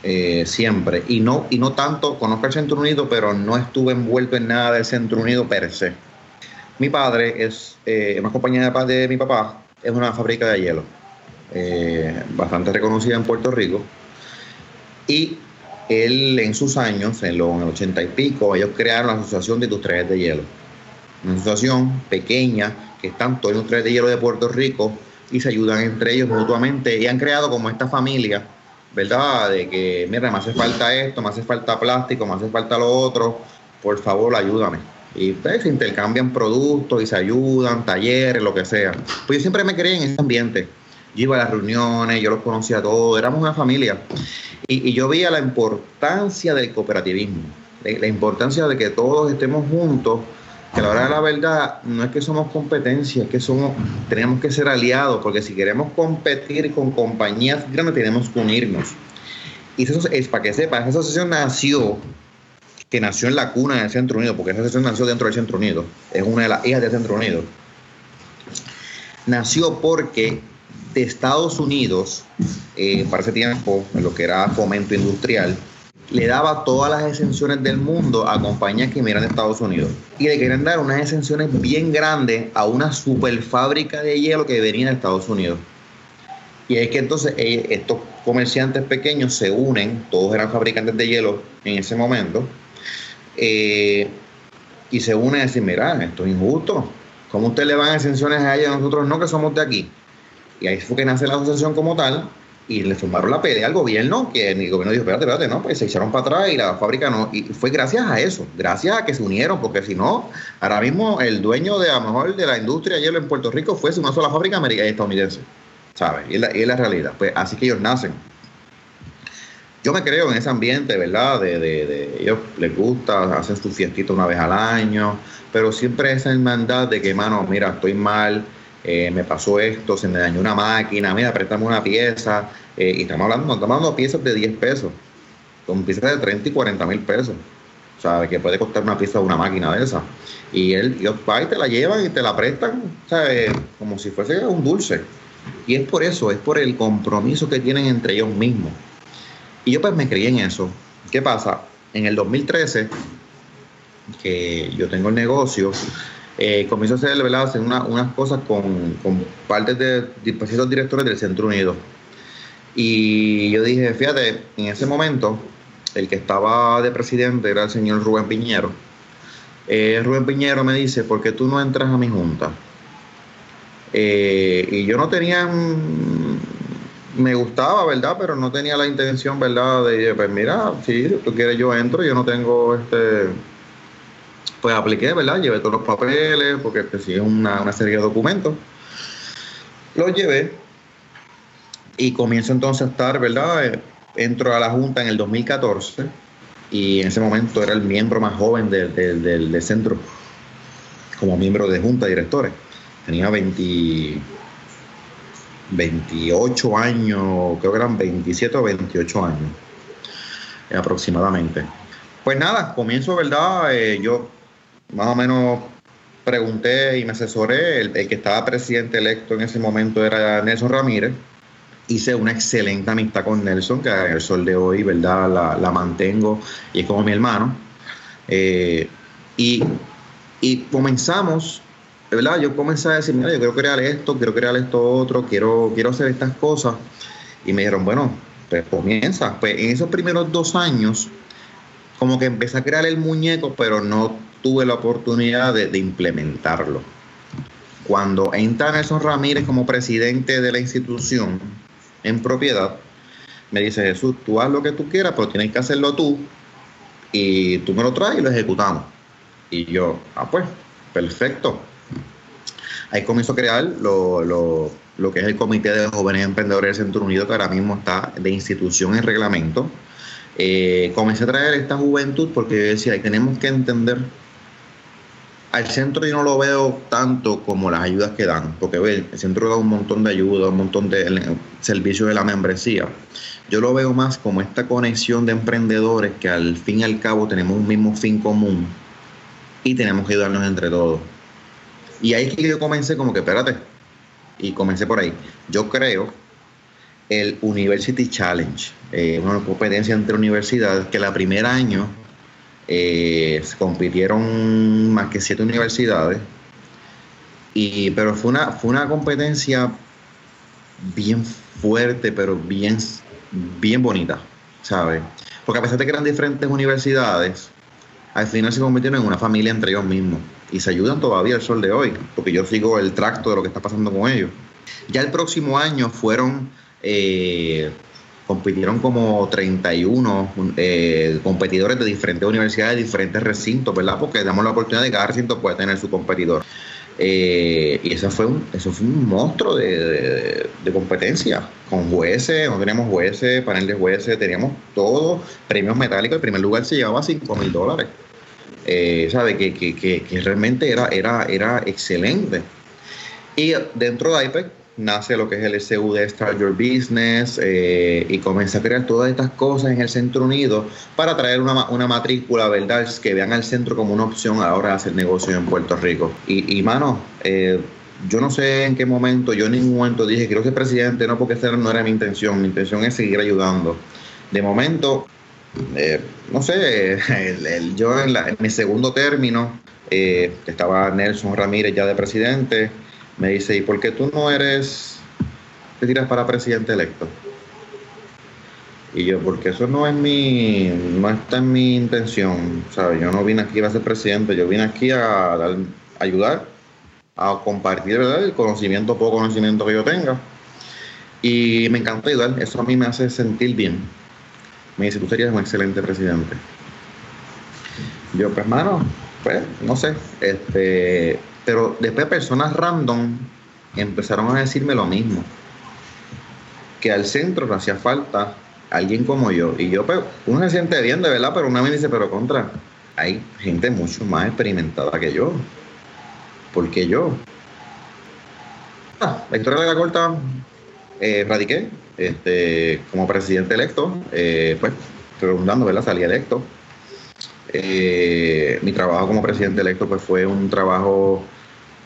Speaker 1: Eh, siempre. Y no, y no tanto, conozco el Centro Unido, pero no estuve envuelto en nada del Centro Unido per se. Mi padre es eh, una compañía de, de mi papá, es una fábrica de hielo, eh, bastante reconocida en Puerto Rico. Y él en sus años, en los ochenta y pico, ellos crearon la Asociación de Industriales de Hielo. Una asociación pequeña que están todos los tres de hielo de Puerto Rico y se ayudan entre ellos mutuamente y han creado como esta familia, ¿verdad? De que, mira, me hace falta esto, me hace falta plástico, me hace falta lo otro, por favor, ayúdame. Y pues, intercambian productos y se ayudan, talleres, lo que sea. Pues yo siempre me creí en ese ambiente. Yo iba a las reuniones, yo los conocía a todos, éramos una familia. Y, y yo veía la importancia del cooperativismo, la importancia de que todos estemos juntos que la verdad la verdad no es que somos competencia, es que somos, tenemos que ser aliados, porque si queremos competir con compañías grandes tenemos que unirnos. Y eso es para que sepa, esa asociación nació, que nació en la cuna del Centro Unido, porque esa asociación nació dentro del Centro Unido, es una de las hijas del Centro Unido. Nació porque de Estados Unidos, eh, para ese tiempo, en lo que era fomento industrial, le daba todas las exenciones del mundo a compañías que miran de Estados Unidos. Y le querían dar unas exenciones bien grandes a una super fábrica de hielo que venía de Estados Unidos. Y es que entonces eh, estos comerciantes pequeños se unen, todos eran fabricantes de hielo en ese momento, eh, y se unen a decir, mira, esto es injusto. ¿Cómo usted le van exenciones a ellos a nosotros no que somos de aquí? Y ahí fue que nace la asociación como tal, y le formaron la pelea al gobierno, que el gobierno dijo, espérate, espérate, no, pues se echaron para atrás y la fábrica no. Y fue gracias a eso, gracias a que se unieron, porque si no, ahora mismo el dueño de a lo mejor de la industria hielo en Puerto Rico fuese una sola fábrica estadounidense, ¿sabes? Y es la, y la realidad. Pues así que ellos nacen. Yo me creo en ese ambiente, ¿verdad? De, de, ellos les gusta, hacen su fiestita una vez al año, pero siempre esa hermandad de que, mano, mira, estoy mal, eh, me pasó esto, se me dañó una máquina, mira, préstame una pieza, eh, y estamos hablando, estamos hablando de piezas de 10 pesos, con piezas de 30 y 40 mil pesos. O sea, que puede costar una pieza de una máquina de esa. Y él, ellos va y te la llevan y te la prestan, ¿sabes? Como si fuese un dulce. Y es por eso, es por el compromiso que tienen entre ellos mismos. Y yo pues me creí en eso. ¿Qué pasa? En el 2013, que yo tengo el negocio, eh, comienzo a hacer, ¿verdad? hacer unas cosas con, con partes de distintos directores del Centro Unido. Y yo dije, fíjate, en ese momento, el que estaba de presidente era el señor Rubén Piñero. Eh, Rubén Piñero me dice, ¿por qué tú no entras a mi junta? Eh, y yo no tenía me gustaba, ¿verdad? Pero no tenía la intención, ¿verdad? De, pues mira, si tú quieres yo entro, yo no tengo este... Pues apliqué, ¿verdad? Llevé todos los papeles, porque pues, sí es una, una serie de documentos. Los llevé y comienzo entonces a estar, ¿verdad? Entro a la Junta en el 2014 y en ese momento era el miembro más joven del, del centro como miembro de Junta de Directores. Tenía 20 28 años, creo que eran 27 o 28 años aproximadamente. Pues nada, comienzo, ¿verdad? Eh, yo más o menos pregunté y me asesoré. El, que estaba presidente electo en ese momento era Nelson Ramírez. Hice una excelente amistad con Nelson, que el sol de hoy, ¿verdad? La, mantengo y es como mi hermano. Eh, y, y comenzamos ¿verdad? Yo comencé a decir, mira, yo quiero crear esto, quiero crear esto otro, quiero, quiero hacer estas cosas. Y me dijeron, bueno, pues comienza. Pues en esos primeros dos años, como que empecé a crear el muñeco, pero no tuve la oportunidad de, implementarlo. Cuando entra Nelson Ramírez como presidente de la institución en propiedad, me dice Jesús, tú haz lo que tú quieras, pero tienes que hacerlo tú y tú me lo traes y lo ejecutamos. Y yo, ah, pues, perfecto. Ahí comienzo a crear lo, que es el Comité de Jóvenes Emprendedores del Centro Unido, que ahora mismo está de institución en reglamento. Eh, comencé a traer esta juventud porque yo decía, tenemos que entender, al centro yo no lo veo tanto como las ayudas que dan, porque ve, el centro da un montón de ayuda, un montón de servicios de la membresía. Yo lo veo más como esta conexión de emprendedores que al fin y al cabo tenemos un mismo fin común y tenemos que ayudarnos entre todos. Y ahí es que yo comencé como que, espérate, y comencé por ahí. Yo creo el University Challenge, eh, una competencia entre universidades que la primer año eh, compitieron más que siete universidades, y, pero fue una, fue una competencia bien fuerte, pero bien, bien bonita, ¿sabes? Porque a pesar de que eran diferentes universidades, al final se convirtieron en una familia entre ellos mismos y se ayudan todavía al sol de hoy, porque yo sigo el tracto de lo que está pasando con ellos. Ya el próximo año fueron, eh, compitieron como 31 eh, competidores de diferentes universidades, de diferentes recintos, ¿verdad? Porque damos la oportunidad de que cada recinto puede tener su competidor. Eh, y eso fue un, eso fue un monstruo de, competencia, con jueces, no teníamos jueces, panel de jueces, teníamos todos premios metálicos. El primer lugar se llevaba 5 mil dólares eh, ¿sabe? Que, que, que, realmente era, era, era excelente. Y dentro de IPEC nace lo que es el SU de Start Your Business eh, y comienza a crear todas estas cosas en el Centro Unido para traer una, una matrícula, ¿verdad? Que vean al centro como una opción a la hora de hacer negocio en Puerto Rico. Y, y mano, eh, yo no sé en qué momento, yo en ningún momento dije quiero ser presidente, no porque esa no era mi intención, mi intención es seguir ayudando. De momento, eh, no sé, yo en, mi segundo término, eh, estaba Nelson Ramírez ya de presidente, me dice, ¿y por qué tú no eres, te tiras para presidente electo? Y yo, porque eso no es mi, no está en mi intención, ¿sabes? Yo no vine aquí a ser presidente, yo vine aquí a, ayudar, a compartir el conocimiento, poco conocimiento que yo tenga. Y me encanta ayudar, eso a mí me hace sentir bien me dice, tú serías un excelente presidente. Yo, pues, hermano, pues, no sé. Este, pero después personas random empezaron a decirme lo mismo. Que al centro le hacía falta alguien como yo. Y yo, pues, uno se siente bien, de verdad, pero una me dice, pero contra, hay gente mucho más experimentada que yo. ¿Por qué yo? Ah, la historia de la corta, eh, radiqué este, como presidente electo, eh, pues, redundando, ¿verdad? Salí electo. Eh, mi trabajo como presidente electo pues fue un trabajo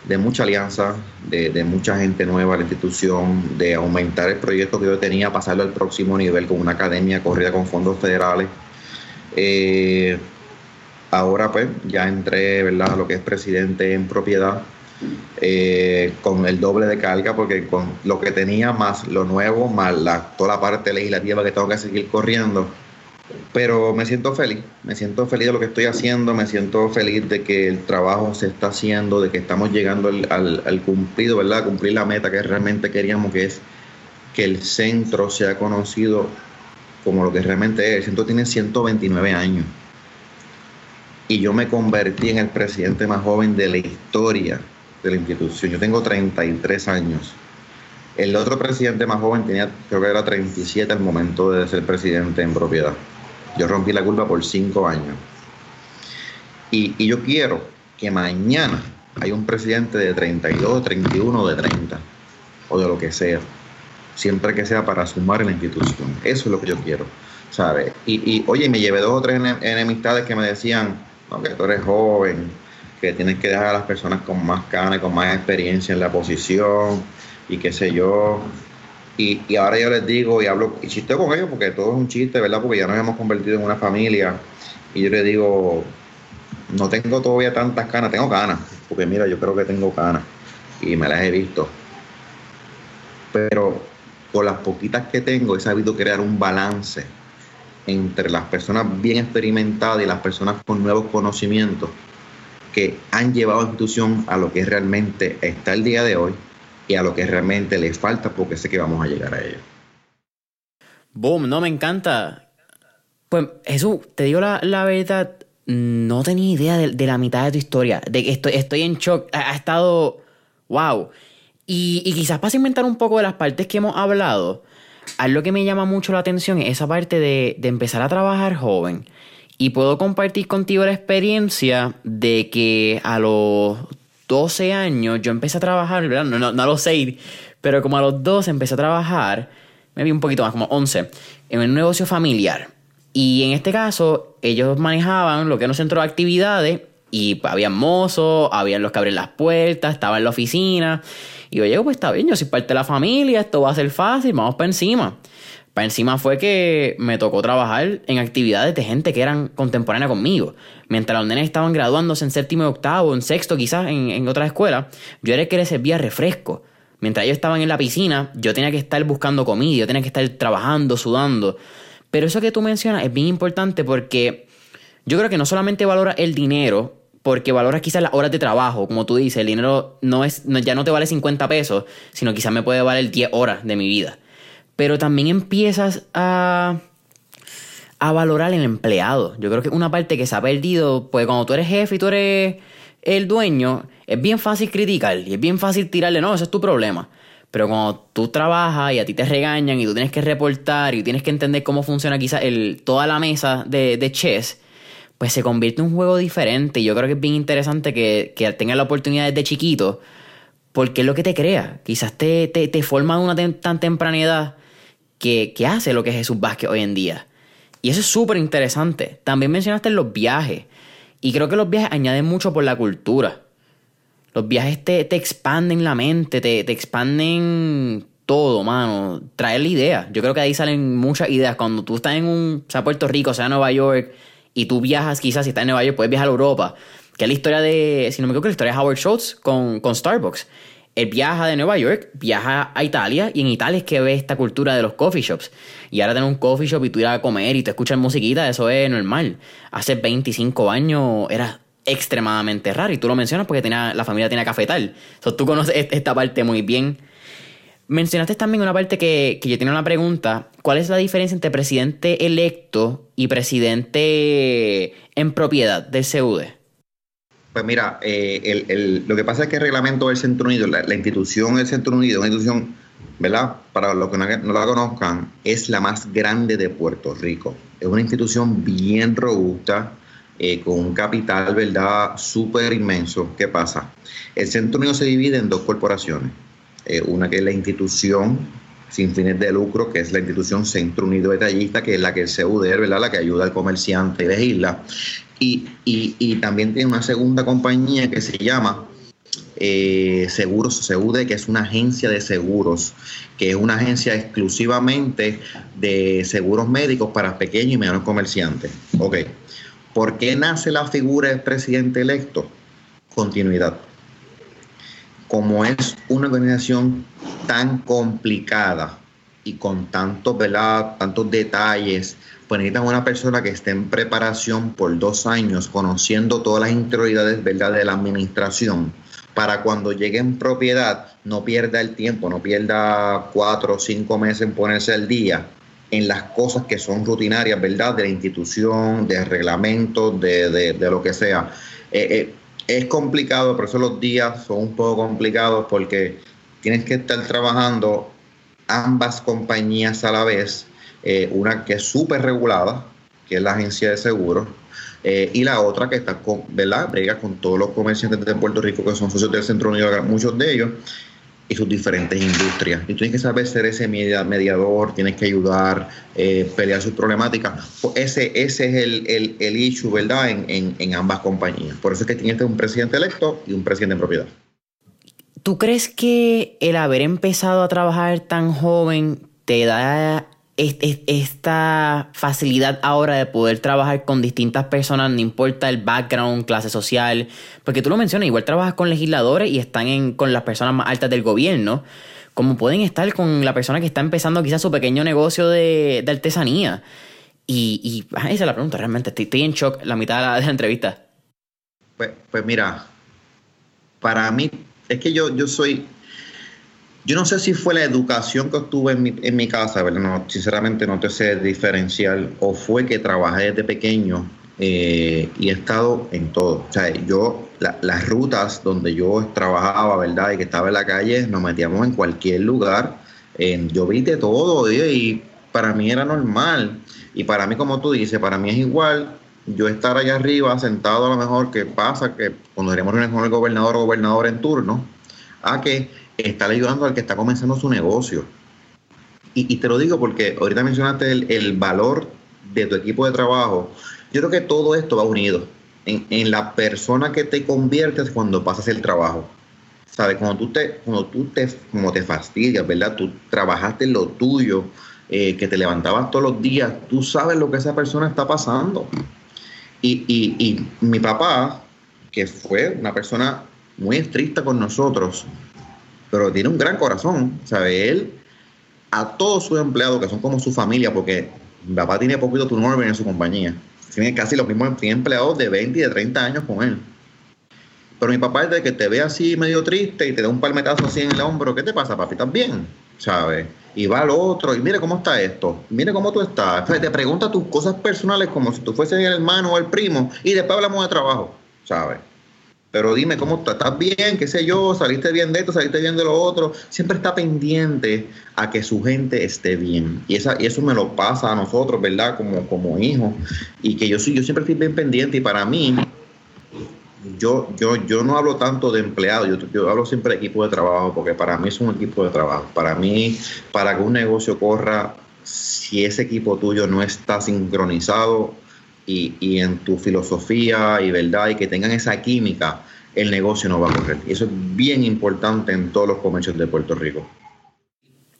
Speaker 1: de mucha alianza, de, mucha gente nueva a la institución, de aumentar el proyecto que yo tenía, pasarlo al próximo nivel con una academia corrida con fondos federales. Eh, ahora pues ya entré, ¿verdad?, a lo que es presidente en propiedad, eh, con el doble de carga, porque con lo que tenía más lo nuevo, más la, toda la parte legislativa que tengo que seguir corriendo, pero me siento feliz, me siento feliz de lo que estoy haciendo, me siento feliz de que el trabajo se está haciendo, de que estamos llegando al, cumplido, ¿verdad? cumplir la meta que realmente queríamos, que es que el centro sea conocido como lo que realmente es. El centro tiene 129 años y yo me convertí en el presidente más joven de la historia de la institución. Yo tengo 33 años. El otro presidente más joven tenía, creo que era 37 al momento de ser presidente en propiedad. Yo rompí la curva por cinco años. Y, yo quiero que mañana haya un presidente de 32, 31, de 30, o de lo que sea, siempre que sea para sumar en la institución. Eso es lo que yo quiero, ¿sabes? Y, oye, me llevé dos o tres enemistades que me decían, no, que tú eres joven, que tienes que dejar a las personas con más y con más experiencia en la posición, y qué sé yo. Y, ahora yo les digo y hablo y chisteo con ellos porque todo es un chiste, ¿verdad? Porque ya nos hemos convertido en una familia. Y yo les digo, no tengo todavía tantas canas, tengo canas, porque mira, yo creo que tengo canas y me las he visto. Pero con las poquitas que tengo he sabido crear un balance entre las personas bien experimentadas y las personas con nuevos conocimientos que han llevado a la institución a lo que realmente está el día de hoy y a lo que realmente les falta porque sé que vamos a llegar a ello.
Speaker 2: Boom, no me encanta. Pues Jesús, te digo la, verdad, no tenía idea de, la mitad de tu historia, de que estoy, estoy en shock, ha, estado, wow. Y, quizás para inventar un poco de las partes que hemos hablado, algo que me llama mucho la atención es esa parte de, de empezar a trabajar joven. Y puedo compartir contigo la experiencia de que a los 12 años yo empecé a trabajar, ¿verdad? No, no, no a los 6, pero como a los 12 empecé a trabajar, me vi un poquito más, como 11, en un negocio familiar. Y en este caso, ellos manejaban lo que era un centro de actividades y había mozos, había los que abren las puertas, estaba en la oficina. Y yo pues está bien, yo soy parte de la familia, esto va a ser fácil, vamos para encima. Para encima fue que me tocó trabajar en actividades de gente que eran contemporáneas conmigo. Mientras los nenes estaban graduándose en séptimo y octavo, en sexto quizás, en, en otras escuelas, yo era el que les servía refresco. Mientras ellos estaban en la piscina, yo tenía que estar buscando comida, yo tenía que estar trabajando, sudando. Pero eso que tú mencionas es bien importante porque yo creo que no solamente valora el dinero, porque valora quizás las horas de trabajo, como tú dices, el dinero no es, ya no te vale 50 pesos, sino quizás me puede valer 10 horas de mi vida pero también empiezas a, a valorar el empleado. Yo creo que una parte que se ha perdido, pues cuando tú eres jefe y tú eres el dueño, es bien fácil criticar y es bien fácil tirarle, no, ese es tu problema. Pero cuando tú trabajas y a ti te regañan y tú tienes que reportar y tienes que entender cómo funciona quizás toda la mesa de, de chess, pues se convierte en un juego diferente. Y yo creo que es bien interesante que, que tengas la oportunidad desde chiquito, porque es lo que te crea. Quizás te, te, te forma una tan temprana edad que, hace lo que es Jesús Vázquez hoy en día. Y eso es súper interesante. También mencionaste los viajes. Y creo que los viajes añaden mucho por la cultura. Los viajes te, te expanden la mente, te, te, expanden todo, mano. Traer la idea. Yo creo que ahí salen muchas ideas. Cuando tú estás en un, sea Puerto Rico, sea Nueva York, y tú viajas, quizás si estás en Nueva York, puedes viajar a Europa. Que es la historia de, si no me equivoco, la historia de Howard Schultz con, con Starbucks él viaja de Nueva York, viaja a Italia y en Italia es que ve esta cultura de los coffee shops. Y ahora tener un coffee shop y tú ir a comer y tú escuchas musiquita, eso es normal. Hace 25 años era extremadamente raro y tú lo mencionas porque la familia tenía cafetal. So, tú conoces esta parte muy bien. Mencionaste también una parte que, que yo tenía una pregunta. ¿Cuál es la diferencia entre presidente electo y presidente en propiedad del CUD?
Speaker 1: Pues mira, eh, lo que pasa es que el reglamento del Centro Unido, la, institución del Centro Unido, una institución ¿verdad? Para los que no, la conozcan, es la más grande de Puerto Rico. Es una institución bien robusta, eh, con un capital, ¿verdad?, súper inmenso. ¿Qué pasa? El Centro Unido se divide en dos corporaciones. Eh, una que es la institución sin fines de lucro, que es la institución Centro Unido Detallista, que es la que el CUDER, ¿verdad?, la que ayuda al comerciante de isla. Y, y, también tiene una segunda compañía que se llama eh, Seguros Seude, que es una agencia de seguros, que es una agencia exclusivamente de seguros médicos para pequeños y medianos comerciantes. Ok. ¿Por qué nace la figura del presidente electo? Continuidad. Como es una organización tan complicada y con tantos, ¿verdad? tantos detalles, pues necesitan una persona que esté en preparación por dos años, conociendo todas las interioridades ¿verdad? de la administración para cuando llegue en propiedad no pierda el tiempo, no pierda cuatro o cinco meses en ponerse al día en las cosas que son rutinarias, ¿verdad? De la institución, de reglamentos, de, lo que sea. Eh, eh, es complicado, por eso los días son un poco complicados porque tienes que estar trabajando ambas compañías a la vez, eh, una que es súper regulada, que es la agencia de seguros, eh, y la otra que está con, ¿verdad? Brega con todos los comerciantes de Puerto Rico que son socios del Centro Unido, muchos de ellos, y sus diferentes industrias. Y tú tienes que saber ser ese mediador, tienes que ayudar, eh, pelear sus problemáticas. Pues ese, ese es el, el, el issue, ¿verdad?, en, en, ambas compañías. Por eso es que tienes un presidente electo y un presidente en propiedad.
Speaker 2: ¿Tú crees que el haber empezado a trabajar tan joven te da esta facilidad ahora de poder trabajar con distintas personas, no importa el background, clase social, porque tú lo mencionas, igual trabajas con legisladores y están con las personas más altas del gobierno, como pueden estar con la persona que está empezando quizás su pequeño negocio de, artesanía. Y, esa es la pregunta, realmente, estoy, en shock la mitad de la, de la entrevista.
Speaker 1: Pues, pues mira, para mí, es que yo, yo soy yo no sé si fue la educación que obtuve en mi, en mi casa, ¿verdad? No, sinceramente no te sé diferencial, o fue que trabajé desde pequeño eh, y he estado en todo. O sea, yo, las rutas donde yo trabajaba, ¿verdad? Y que estaba en la calle, nos metíamos en cualquier lugar. yo vi de todo y para mí era normal. Y para mí, como tú dices, para mí es igual yo estar allá arriba sentado a lo mejor que pasa que cuando iremos con el gobernador o gobernador en turno, a que estar ayudando al que está comenzando su negocio. Y, te lo digo porque ahorita mencionaste el, valor de tu equipo de trabajo. Yo creo que todo esto va unido en, la persona que te conviertes cuando pasas el trabajo. ¿Sabes? Cuando tú te, cuando tú te, como te fastidias, ¿verdad? Tú trabajaste en lo tuyo, eh, que te levantabas todos los días, tú sabes lo que esa persona está pasando. Y, y, y mi papá, que fue una persona muy estricta con nosotros, pero tiene un gran corazón, ¿sabe? Él, a todos sus empleados, que son como su familia, porque mi papá tiene poquito turnover en su compañía, tiene casi los mismos empleados de 20 y de 30 años con él. Pero mi papá es de que te ve así medio triste y te da un palmetazo así en el hombro, ¿qué te pasa, papi? ¿Estás bien? ¿Sabes? Y va al otro y mire cómo está esto, mire cómo tú estás. te pregunta tus cosas personales como si tú fueses el hermano o el primo y después hablamos de trabajo, ¿sabes? Pero dime cómo estás, estás bien, qué sé yo, saliste bien de esto, saliste bien de lo otro. Siempre está pendiente a que su gente esté bien. Y, esa, y eso me lo pasa a nosotros, ¿verdad? Como, como hijos. Y que yo, yo siempre estoy bien pendiente y para mí, yo, yo, yo no hablo tanto de empleados, yo, yo hablo siempre de equipo de trabajo, porque para mí es un equipo de trabajo. Para mí, para que un negocio corra, si ese equipo tuyo no está sincronizado, y, en tu filosofía y verdad y que tengan esa química, el negocio no va a correr. Y eso es bien importante en todos los comercios de Puerto Rico.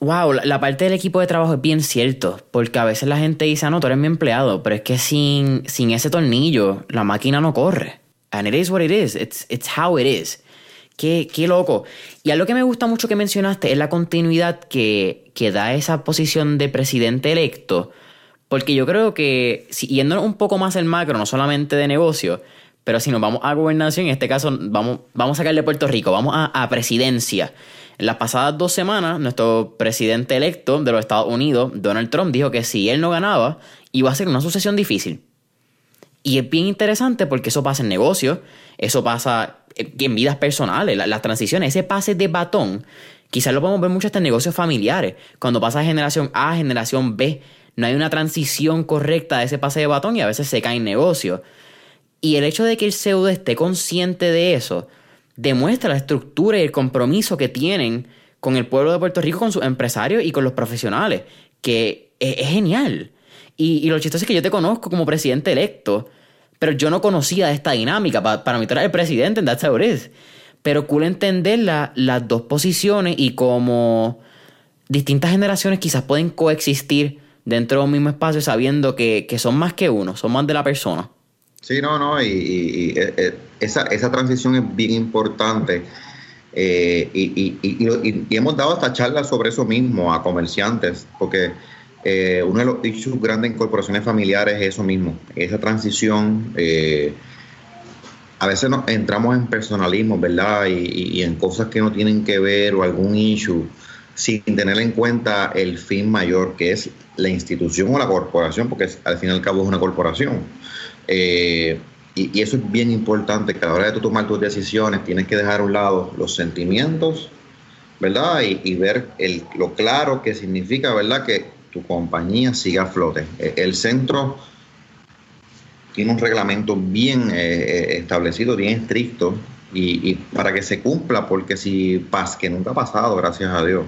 Speaker 2: Wow, la, parte del equipo de trabajo es bien cierto, porque a veces la gente dice, ah, no, tú eres mi empleado, pero es que sin, sin ese tornillo la máquina no corre. And it is what it is, it's, it's how it is. Qué, qué loco. Y algo que me gusta mucho que mencionaste es la continuidad que, que da esa posición de presidente electo, porque yo creo que, si, yendo un poco más el macro, no solamente de negocio, pero si nos vamos a gobernación, en este caso vamos, vamos a sacarle Puerto Rico, vamos a, presidencia. En las pasadas dos semanas, nuestro presidente electo de los Estados Unidos, Donald Trump, dijo que si él no ganaba, iba a ser una sucesión difícil. Y es bien interesante porque eso pasa en negocios, eso pasa en vidas personales, las transiciones, ese pase de batón Quizás lo podemos ver mucho hasta en negocios familiares. Cuando pasa de generación A a generación B, no hay una transición correcta de ese pase de batón y a veces se cae en negocio. Y el hecho de que el pseudo esté consciente de eso demuestra la estructura y el compromiso que tienen con el pueblo de Puerto Rico, con sus empresarios y con los profesionales, que es, genial. Y, lo chistoso es que yo te conozco como presidente electo, pero yo no conocía esta dinámica. para mí tú el presidente, en that's how Pero cool entender las dos posiciones y cómo distintas generaciones quizás pueden coexistir dentro de un mismo espacio sabiendo que, son más que uno, son más de la persona.
Speaker 1: Sí, no, no, y, eh, eh, esa, esa transición es bien importante. Eh, y, hemos dado esta charla sobre eso mismo a comerciantes, porque uno de los issues grandes en corporaciones familiares es eso mismo, esa transición. a veces nos entramos en personalismo, ¿verdad? Y, en cosas que no tienen que ver o algún issue sin tener en cuenta el fin mayor, que es la institución o la corporación, porque al fin y al cabo es una corporación. Eh, y, eso es bien importante, que a la hora de tú tomar tus decisiones tienes que dejar a un lado los sentimientos, ¿verdad? Y, ver lo claro que significa, ¿verdad? Que tu compañía siga a flote. E, el centro tiene un reglamento bien eh, eh, establecido, bien estricto, y, y, para que se cumpla, porque si pasa, que nunca ha pasado, gracias a Dios,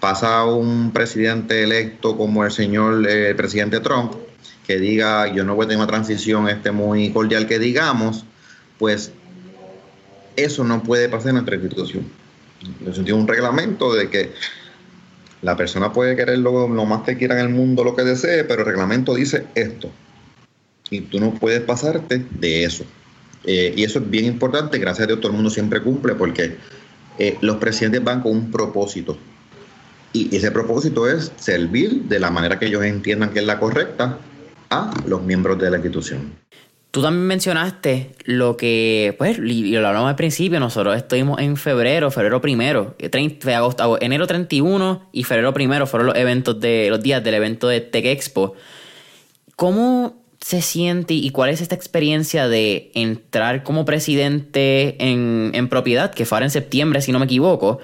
Speaker 1: pasa un presidente electo como el señor eh, presidente Trump, que diga yo no voy a tener una transición este muy cordial que digamos, pues eso no puede pasar en nuestra institución. En tiene un reglamento de que la persona puede querer lo, más que quiera en el mundo, lo que desee, pero el reglamento dice esto. Y tú no puedes pasarte de eso. Eh, y eso es bien importante, gracias a Dios todo el mundo siempre cumple, porque eh, los presidentes van con un propósito y ese propósito es servir de la manera que ellos entiendan que es la correcta a los miembros de la institución.
Speaker 2: Tú también mencionaste lo que, pues, lo hablamos al principio, nosotros estuvimos en febrero, febrero primero, 30, agosto, enero 31 y febrero primero fueron los eventos de, los días del evento de Tech Expo. ¿Cómo se siente y cuál es esta experiencia de entrar como presidente en, en propiedad, que fue ahora en septiembre, si no me equivoco?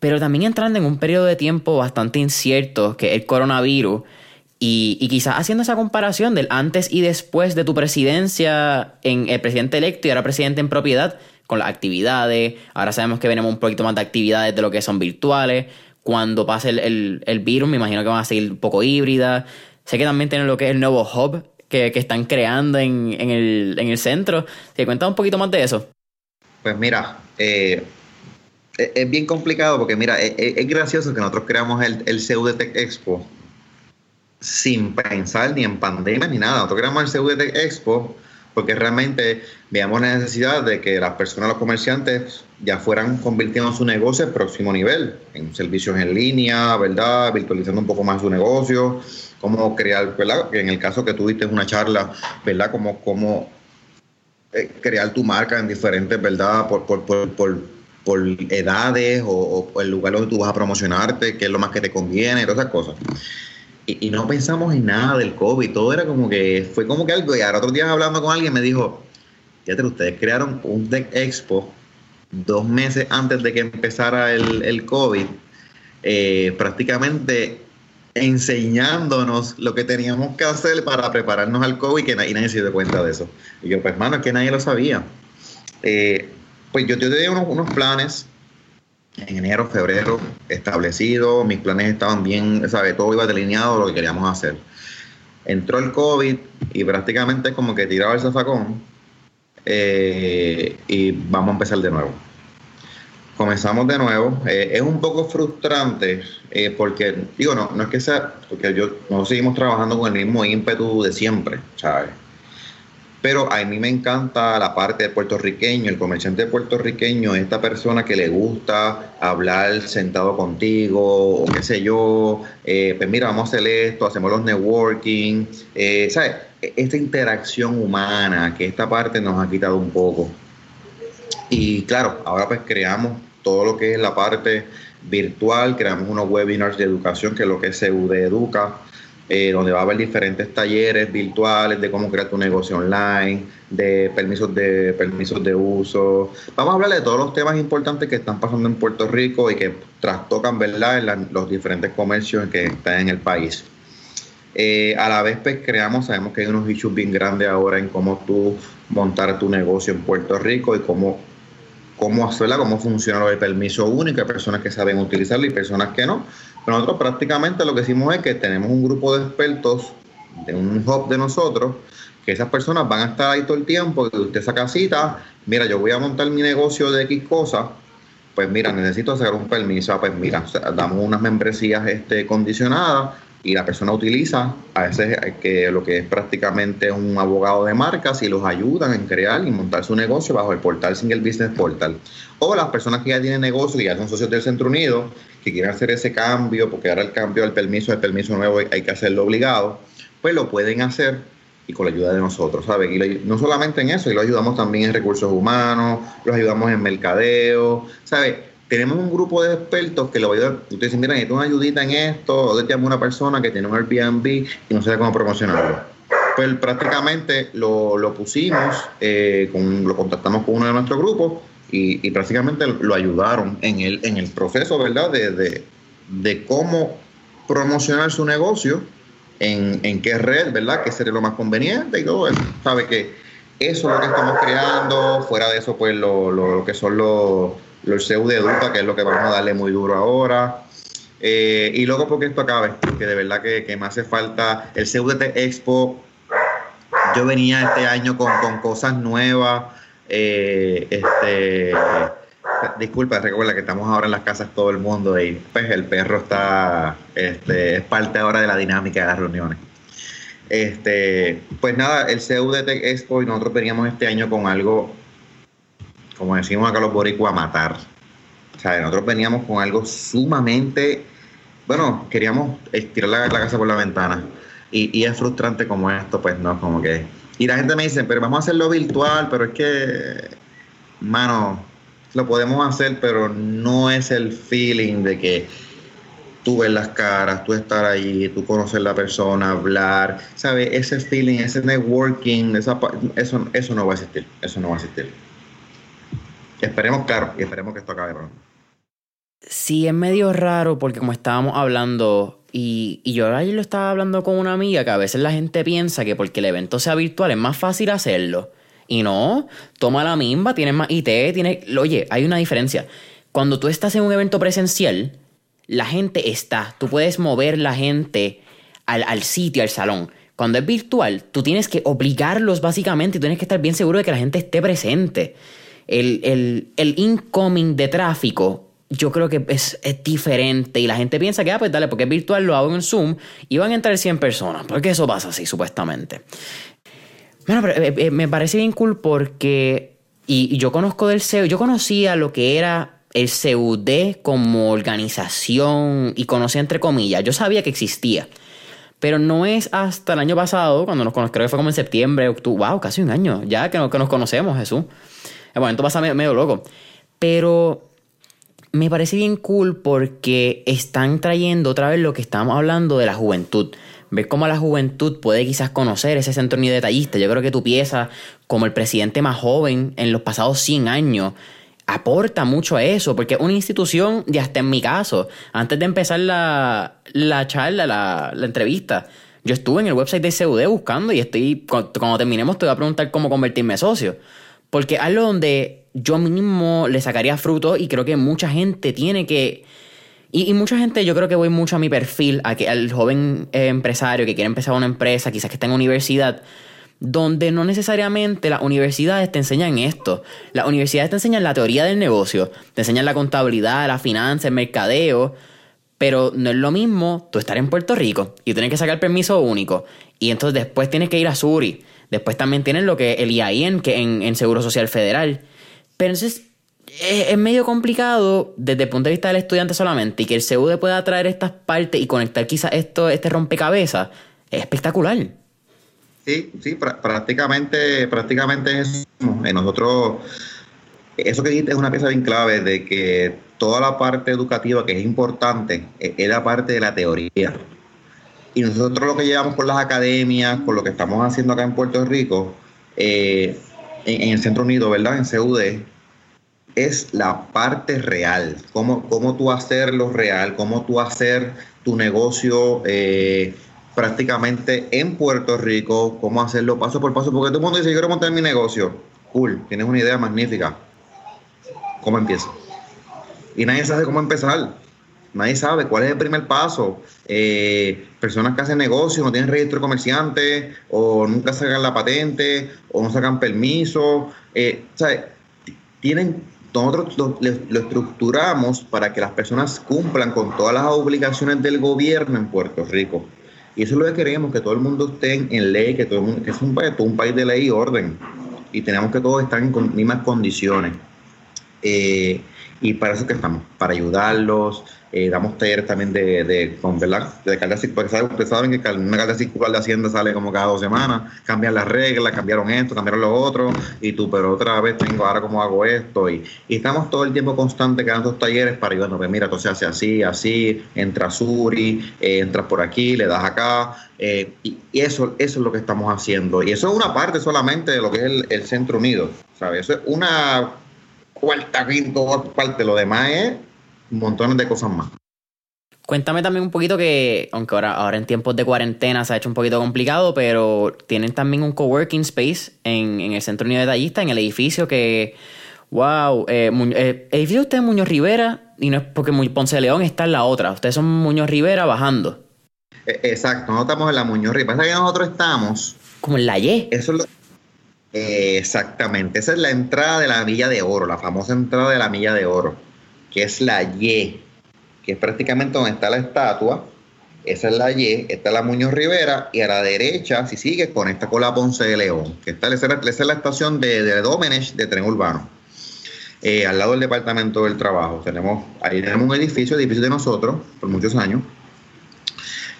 Speaker 2: Pero también entrando en un periodo de tiempo bastante incierto, que es el coronavirus, y, quizás haciendo esa comparación del antes y después de tu presidencia en el presidente electo y ahora presidente en propiedad, con las actividades, ahora sabemos que venimos un poquito más de actividades de lo que son virtuales, cuando pase el, virus me imagino que van a seguir un poco híbridas, sé que también tienen lo que es el nuevo hub que, están creando en, el, en el centro, ¿te cuentas un poquito más de eso?
Speaker 1: Pues mira, eh, es bien complicado porque, mira, es, gracioso que nosotros creamos el, el CUDT Expo sin pensar ni en pandemia ni nada. Nosotros creamos el CUDT Expo porque realmente veamos la necesidad de que las personas, los comerciantes, ya fueran convirtiendo su negocio al próximo nivel, en servicios en línea, ¿verdad? Virtualizando un poco más su negocio, cómo crear, ¿verdad? En el caso que tuviste una charla, ¿verdad? Cómo, cómo eh, crear tu marca en diferentes, ¿verdad? por, por, por por edades o, el lugar donde tú vas a promocionarte, qué es lo más que te conviene, todas esas cosas. Y, no pensamos en nada del COVID, todo era como que, fue como que algo, y ahora otro día hablando con alguien me dijo, fíjate, ustedes crearon un Deck Expo dos meses antes de que empezara el, el COVID, eh, prácticamente enseñándonos lo que teníamos que hacer para prepararnos al COVID que nadie, nadie se dio cuenta de eso. Y yo, pues, hermano, es que nadie lo sabía. Eh, pues yo, tenía unos, unos planes en enero, febrero establecidos, mis planes estaban bien, ¿sabes? Todo iba delineado lo que queríamos hacer. Entró el COVID y prácticamente como que tiraba el zafacón eh, y vamos a empezar de nuevo. Comenzamos de nuevo. Eh, es un poco frustrante eh, porque, digo, no, no es que sea, porque yo, no seguimos trabajando con el mismo ímpetu de siempre, ¿sabes? Pero a mí me encanta la parte de puertorriqueño, el comerciante puertorriqueño, esta persona que le gusta hablar sentado contigo, o qué sé yo, eh, pues mira, vamos a hacer esto, hacemos los networking, eh, ¿sabes? Esta interacción humana, que esta parte nos ha quitado un poco. Y claro, ahora pues creamos todo lo que es la parte virtual, creamos unos webinars de educación, que es lo que es Educa, eh, donde va a haber diferentes talleres virtuales de cómo crear tu negocio online, de permisos de permisos de uso. Vamos a hablar de todos los temas importantes que están pasando en Puerto Rico y que trastocan, ¿verdad?, en los diferentes comercios que están en el país. Eh, a la vez, pues creamos, sabemos que hay unos issues bien grandes ahora en cómo tú montar tu negocio en Puerto Rico y cómo, cómo hacerla, cómo funciona el permiso único. Hay personas que saben utilizarlo y personas que no. Nosotros prácticamente lo que hicimos es que tenemos un grupo de expertos de un hub de nosotros, que esas personas van a estar ahí todo el tiempo, que usted saca cita, mira, yo voy a montar mi negocio de X cosas, pues mira, necesito sacar un permiso, ah, pues mira, damos unas membresías este, condicionadas y la persona utiliza a ese que lo que es prácticamente un abogado de marcas y los ayudan en crear y montar su negocio bajo el portal Single Business Portal. O las personas que ya tienen negocio y ya son socios del Centro Unido, que quieren hacer ese cambio, porque ahora el cambio del permiso, el permiso nuevo hay que hacerlo obligado, pues lo pueden hacer y con la ayuda de nosotros, ¿sabes? Y no solamente en eso, y lo ayudamos también en recursos humanos, los ayudamos en mercadeo, ¿sabes? Tenemos un grupo de expertos que le voy a dar. Ustedes dicen, mira, necesito una ayudita en esto, o te llamo una persona que tiene un Airbnb y no sabe cómo promocionarlo. Pues prácticamente lo, pusimos, eh, con, lo contactamos con uno de nuestros grupos y, prácticamente lo ayudaron en el, en el proceso, ¿verdad? De, de, cómo promocionar su negocio, en, en, qué red, ¿verdad? Que sería lo más conveniente y todo eso. Sabe que eso es lo que estamos creando, fuera de eso, pues lo, lo que son los los CEU de Educa, que es lo que vamos a darle muy duro ahora. Eh, y luego porque esto acabe, que de verdad que, me hace falta el CUDT Expo. Yo venía este año con, cosas nuevas. Eh, este, disculpa, recuerda que estamos ahora en las casas todo el mundo y pues el perro está, este, es parte ahora de la dinámica de las reuniones. Este, pues nada, el CUDT Expo y nosotros veníamos este año con algo como decimos acá los boricuas, a matar. O sea, nosotros veníamos con algo sumamente, bueno, queríamos tirar la, casa por la ventana. Y, es frustrante como esto, pues no, como que... Y la gente me dice, pero vamos a hacerlo virtual, pero es que, mano, lo podemos hacer, pero no es el feeling de que tú ves las caras, tú estar ahí, tú conocer la persona, hablar, ¿sabes? Ese feeling, ese networking, esa, eso, eso no va a existir, eso no va a existir. Esperemos, claro, y esperemos que esto acabe pronto.
Speaker 2: Sí, es medio raro porque como estábamos hablando, y, y yo ayer lo estaba hablando con una amiga, que a veces la gente piensa que porque el evento sea virtual es más fácil hacerlo. Y no, toma la misma, tienes más IT, tiene... Oye, hay una diferencia. Cuando tú estás en un evento presencial, la gente está. Tú puedes mover la gente al, al sitio, al salón. Cuando es virtual, tú tienes que obligarlos básicamente y tienes que estar bien seguro de que la gente esté presente el, incoming de tráfico yo creo que es, diferente y la gente piensa que, ah, pues dale, porque es virtual, lo hago en Zoom y van a entrar 100 personas, porque eso pasa así, supuestamente. Bueno, pero eh, eh, me parece bien cool porque, y, yo conozco del CEO, yo conocía lo que era el CUD como organización y conocía entre comillas, yo sabía que existía. Pero no es hasta el año pasado, cuando nos conocimos, creo que fue como en septiembre, octubre, wow, casi un año, ya que, que nos conocemos, Jesús. El momento pasa medio, loco. Pero me parece bien cool porque están trayendo otra vez lo que estábamos hablando de la juventud. Ves cómo la juventud puede quizás conocer ese centro ni detallista. Yo creo que tu pieza, como el presidente más joven en los pasados 100 años, aporta mucho a eso, porque una institución, y hasta en mi caso, antes de empezar la, la charla, la, la entrevista, yo estuve en el website de CUD buscando y estoy, cuando terminemos te voy a preguntar cómo convertirme socio. Porque algo donde yo mismo le sacaría fruto y creo que mucha gente tiene que... Y, mucha gente, yo creo que voy mucho a mi perfil, a que, al joven eh, empresario que quiere empezar una empresa, quizás que está en universidad, donde no necesariamente las universidades te enseñan esto. Las universidades te enseñan la teoría del negocio, te enseñan la contabilidad, la finanza, el mercadeo, pero no es lo mismo tú estar en Puerto Rico y tienes que sacar permiso único y entonces después tienes que ir a Suri Después también tienen lo que el IAIN, que en, Seguro Social Federal. Pero entonces es, medio complicado desde el punto de vista del estudiante solamente y que el CUD pueda traer estas partes y conectar quizás esto, este rompecabezas, es espectacular.
Speaker 1: Sí, sí, prácticamente, prácticamente eso. Eh, nosotros, eso que dijiste es una pieza bien clave de que toda la parte educativa que es importante eh, es la parte de la teoría Y nosotros lo que llevamos con las academias, con lo que estamos haciendo acá en Puerto Rico, eh, en, el Centro Unido, ¿verdad? En CUD, es la parte real. Cómo, cómo tú hacerlo real, cómo tú hacer tu negocio eh, prácticamente en Puerto Rico, cómo hacerlo paso por paso. Porque todo el mundo dice, yo quiero montar mi negocio. Cool, tienes una idea magnífica. ¿Cómo empiezo? Y nadie sabe cómo empezar. Nadie sabe cuál es el primer paso. Eh, personas que hacen negocios no tienen registro de comerciante o nunca sacan la patente o no sacan permiso. Eh, tienen, nosotros lo, estructuramos para que las personas cumplan con todas las obligaciones del gobierno en Puerto Rico. Y eso es lo que queremos, que todo el mundo esté en ley, que todo el mundo, que es un país, un país de ley y orden. Y tenemos que todos estar en mismas condiciones. Eh, y para eso que estamos, para ayudarlos, eh, damos talleres también de, de, con, ¿verdad? de carga porque saben, ustedes saben que una carga circular de Hacienda sale como cada dos semanas, cambian las reglas, cambiaron esto, cambiaron lo otro, y tú, pero otra vez tengo ahora cómo hago esto, y, y estamos todo el tiempo constante creando talleres para ayudarnos, pues mira, esto se hace así, así, entra Suri, eh, entras por aquí, le das acá, eh, y, eso, eso es lo que estamos haciendo, y eso es una parte solamente de lo que es el, el Centro Unido, ¿sabes? Eso es una cuarta, quinta parte, lo demás es montones de cosas más.
Speaker 2: Cuéntame también un poquito que, aunque ahora, ahora en tiempos de cuarentena se ha hecho un poquito complicado, pero tienen también un coworking space en, el Centro Unido de Tallista, en el edificio que, wow, eh, eh edificio usted es Muñoz Rivera, y no es porque Ponce de León está en la otra, ustedes son Muñoz Rivera bajando.
Speaker 1: E, exacto, nosotros estamos en la Muñoz Rivera, que nosotros estamos...
Speaker 2: Como en la Y.
Speaker 1: Eso es lo, exactamente, esa es la entrada de la Milla de Oro, la famosa entrada de la Milla de Oro que es la Y, que es prácticamente donde está la estatua. Esa es la Y, está la Muñoz Rivera, y a la derecha, si sigues, conecta con la Ponce de León, que está, esa es la, estación de, de Domenech de tren urbano. Eh, al lado del Departamento del Trabajo. Tenemos, ahí tenemos un edificio, edificio de nosotros, por muchos años.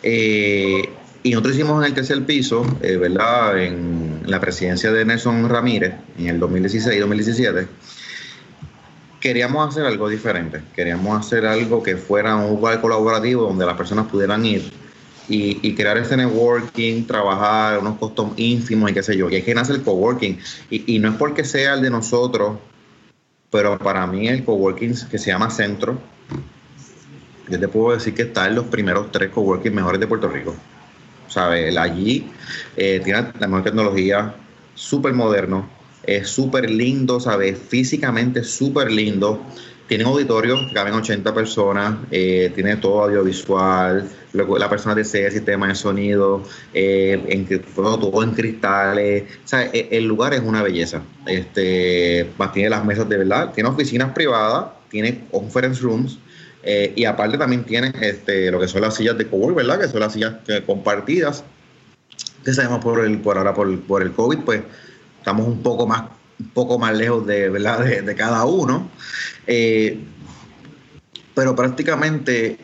Speaker 1: Eh, y nosotros hicimos en el tercer piso, eh, ¿verdad? En la presidencia de Nelson Ramírez, en el 2016-2017 queríamos hacer algo diferente. Queríamos hacer algo que fuera un lugar colaborativo donde las personas pudieran ir y, crear ese networking, trabajar unos costos ínfimos y qué sé yo. Y hay que nace el coworking. Y, y no es porque sea el de nosotros, pero para mí el coworking que se llama Centro, yo te puedo decir que está en los primeros tres coworking mejores de Puerto Rico. ¿Sabes? Allí eh, tiene la mejor tecnología, súper moderno, es súper lindo, ¿sabes? Físicamente súper lindo. Tiene auditorios que caben 80 personas, eh, tiene todo audiovisual, la persona desea sistema de sonido, eh, en, todo, en cristales. E, el lugar es una belleza. Este, tiene las mesas de verdad, tiene oficinas privadas, tiene conference rooms, eh, y aparte también tiene este, lo que son las sillas de cowork, ¿verdad? Que son las sillas compartidas. Que sabemos por el, por ahora por, por el COVID, pues estamos un poco más, un poco más lejos de, ¿verdad? de, cada uno. Eh, pero prácticamente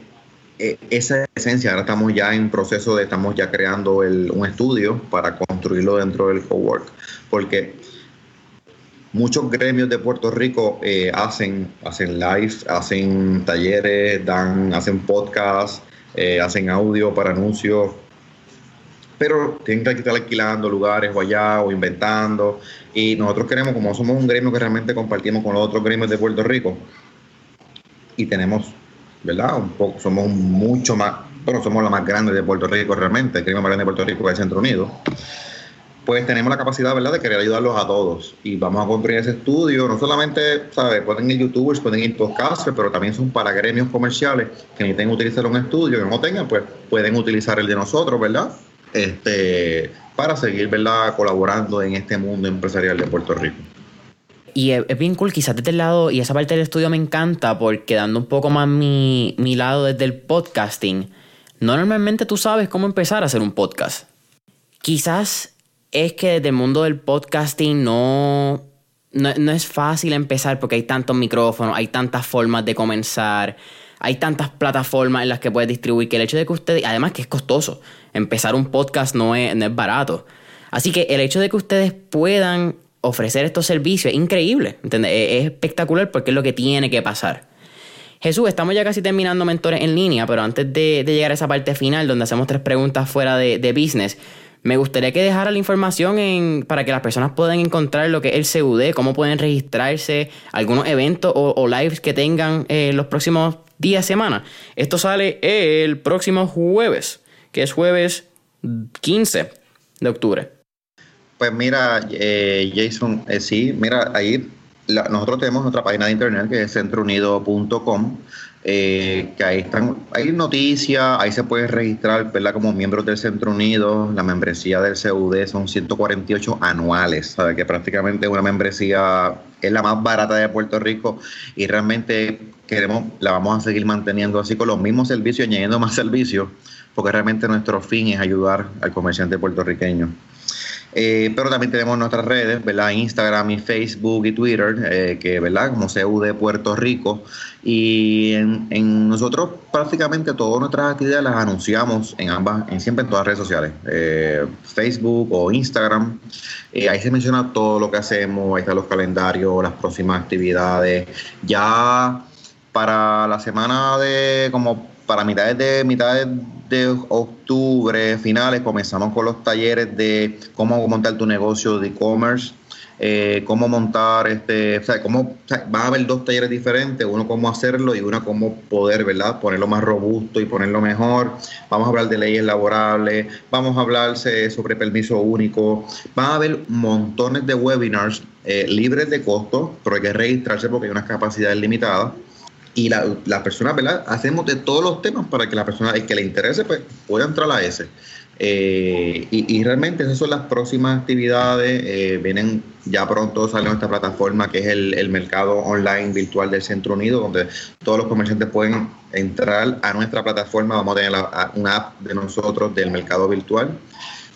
Speaker 1: eh, esa esencia, ahora estamos ya en proceso de, estamos ya creando un estudio para construirlo dentro del cowork, porque muchos gremios de Puerto Rico eh, hacen, hacen live, hacen talleres, dan, hacen podcasts, hacen audio para anuncios, pero tienen que estar alquilando lugares o allá o inventando. Y nosotros queremos, como somos un gremio que realmente compartimos con los otros gremios de Puerto Rico, y tenemos, ¿verdad? Un poco, somos mucho más, bueno, somos los más grandes de Puerto Rico realmente, el gremio más grande de Puerto Rico es el Centro Unido. Pues tenemos la capacidad, ¿verdad?, de querer ayudarlos a todos. Y vamos a construir ese estudio. No solamente, ¿sabes? Pueden ir youtubers, pueden ir podcasters, pero también son para gremios comerciales que necesiten utilizar un estudio, que no tengan, pues pueden utilizar el de nosotros, ¿verdad? Este, para seguir ¿verdad? colaborando en este mundo empresarial de Puerto Rico.
Speaker 2: Y es, bien cool, quizás desde el lado, y esa parte del estudio me encanta, porque dando un poco más mi, mi lado desde el podcasting, no normalmente tú sabes cómo empezar a hacer un podcast. Quizás es que desde el mundo del podcasting no, no, no es fácil empezar porque hay tantos micrófonos, hay tantas formas de comenzar hay tantas plataformas en las que puedes distribuir que el hecho de que ustedes, además que es costoso, empezar un podcast no es, no es barato. Así que el hecho de que ustedes puedan ofrecer estos servicios es increíble, ¿entiendes? Es, espectacular porque es lo que tiene que pasar. Jesús, estamos ya casi terminando mentores en línea, pero antes de, llegar a esa parte final donde hacemos tres preguntas fuera de, business, me gustaría que dejara la información para que las personas puedan encontrar lo que es el CUD, cómo pueden registrarse, algunos eventos o, lives que tengan eh, los próximos días, semanas. Esto sale el próximo jueves, que es jueves 15 de octubre.
Speaker 1: Pues mira, eh, Jason, eh, sí, mira, ahí nosotros tenemos nuestra página de internet que es centrounido.com, eh, que ahí están, hay noticias, ahí se puede registrar, ¿verdad? Como miembros del Centro Unido, la membresía del CUD son 148 anuales, ¿sabes? Que prácticamente una membresía es la más barata de Puerto Rico y realmente queremos, la vamos a seguir manteniendo así con los mismos servicios, añadiendo más servicios, porque realmente nuestro fin es ayudar al comerciante puertorriqueño. Eh, pero también tenemos nuestras redes, ¿verdad? Instagram y Facebook y Twitter, eh, que, ¿verdad? Como CUD Puerto Rico. Y en, nosotros prácticamente todas nuestras actividades las anunciamos en ambas, en siempre en todas las redes sociales, eh, Facebook o Instagram. ahí se menciona todo lo que hacemos, ahí están los calendarios, las próximas actividades. Ya para la semana de como para mitades de mitades de octubre, finales, comenzamos con los talleres de cómo montar tu negocio de e-commerce, eh, cómo montar este, o sea, cómo va a haber dos talleres diferentes, uno cómo hacerlo y uno cómo poder, ¿verdad? Ponerlo más robusto y ponerlo mejor. Vamos a hablar de leyes laborables, vamos a hablar sobre permiso único. Van a haber montones de webinars eh, libres de costo, pero hay que registrarse porque hay unas capacidades limitadas y la, la persona, ¿verdad? Hacemos de todos los temas para que la persona, el que le interese, pues pueda entrar a ese. Eh, y, realmente esas son las próximas actividades. Eh, vienen ya pronto sale nuestra plataforma que es el, mercado online virtual del Centro Unido, donde todos los comerciantes pueden entrar a nuestra plataforma. Vamos a tener una app de nosotros del mercado virtual,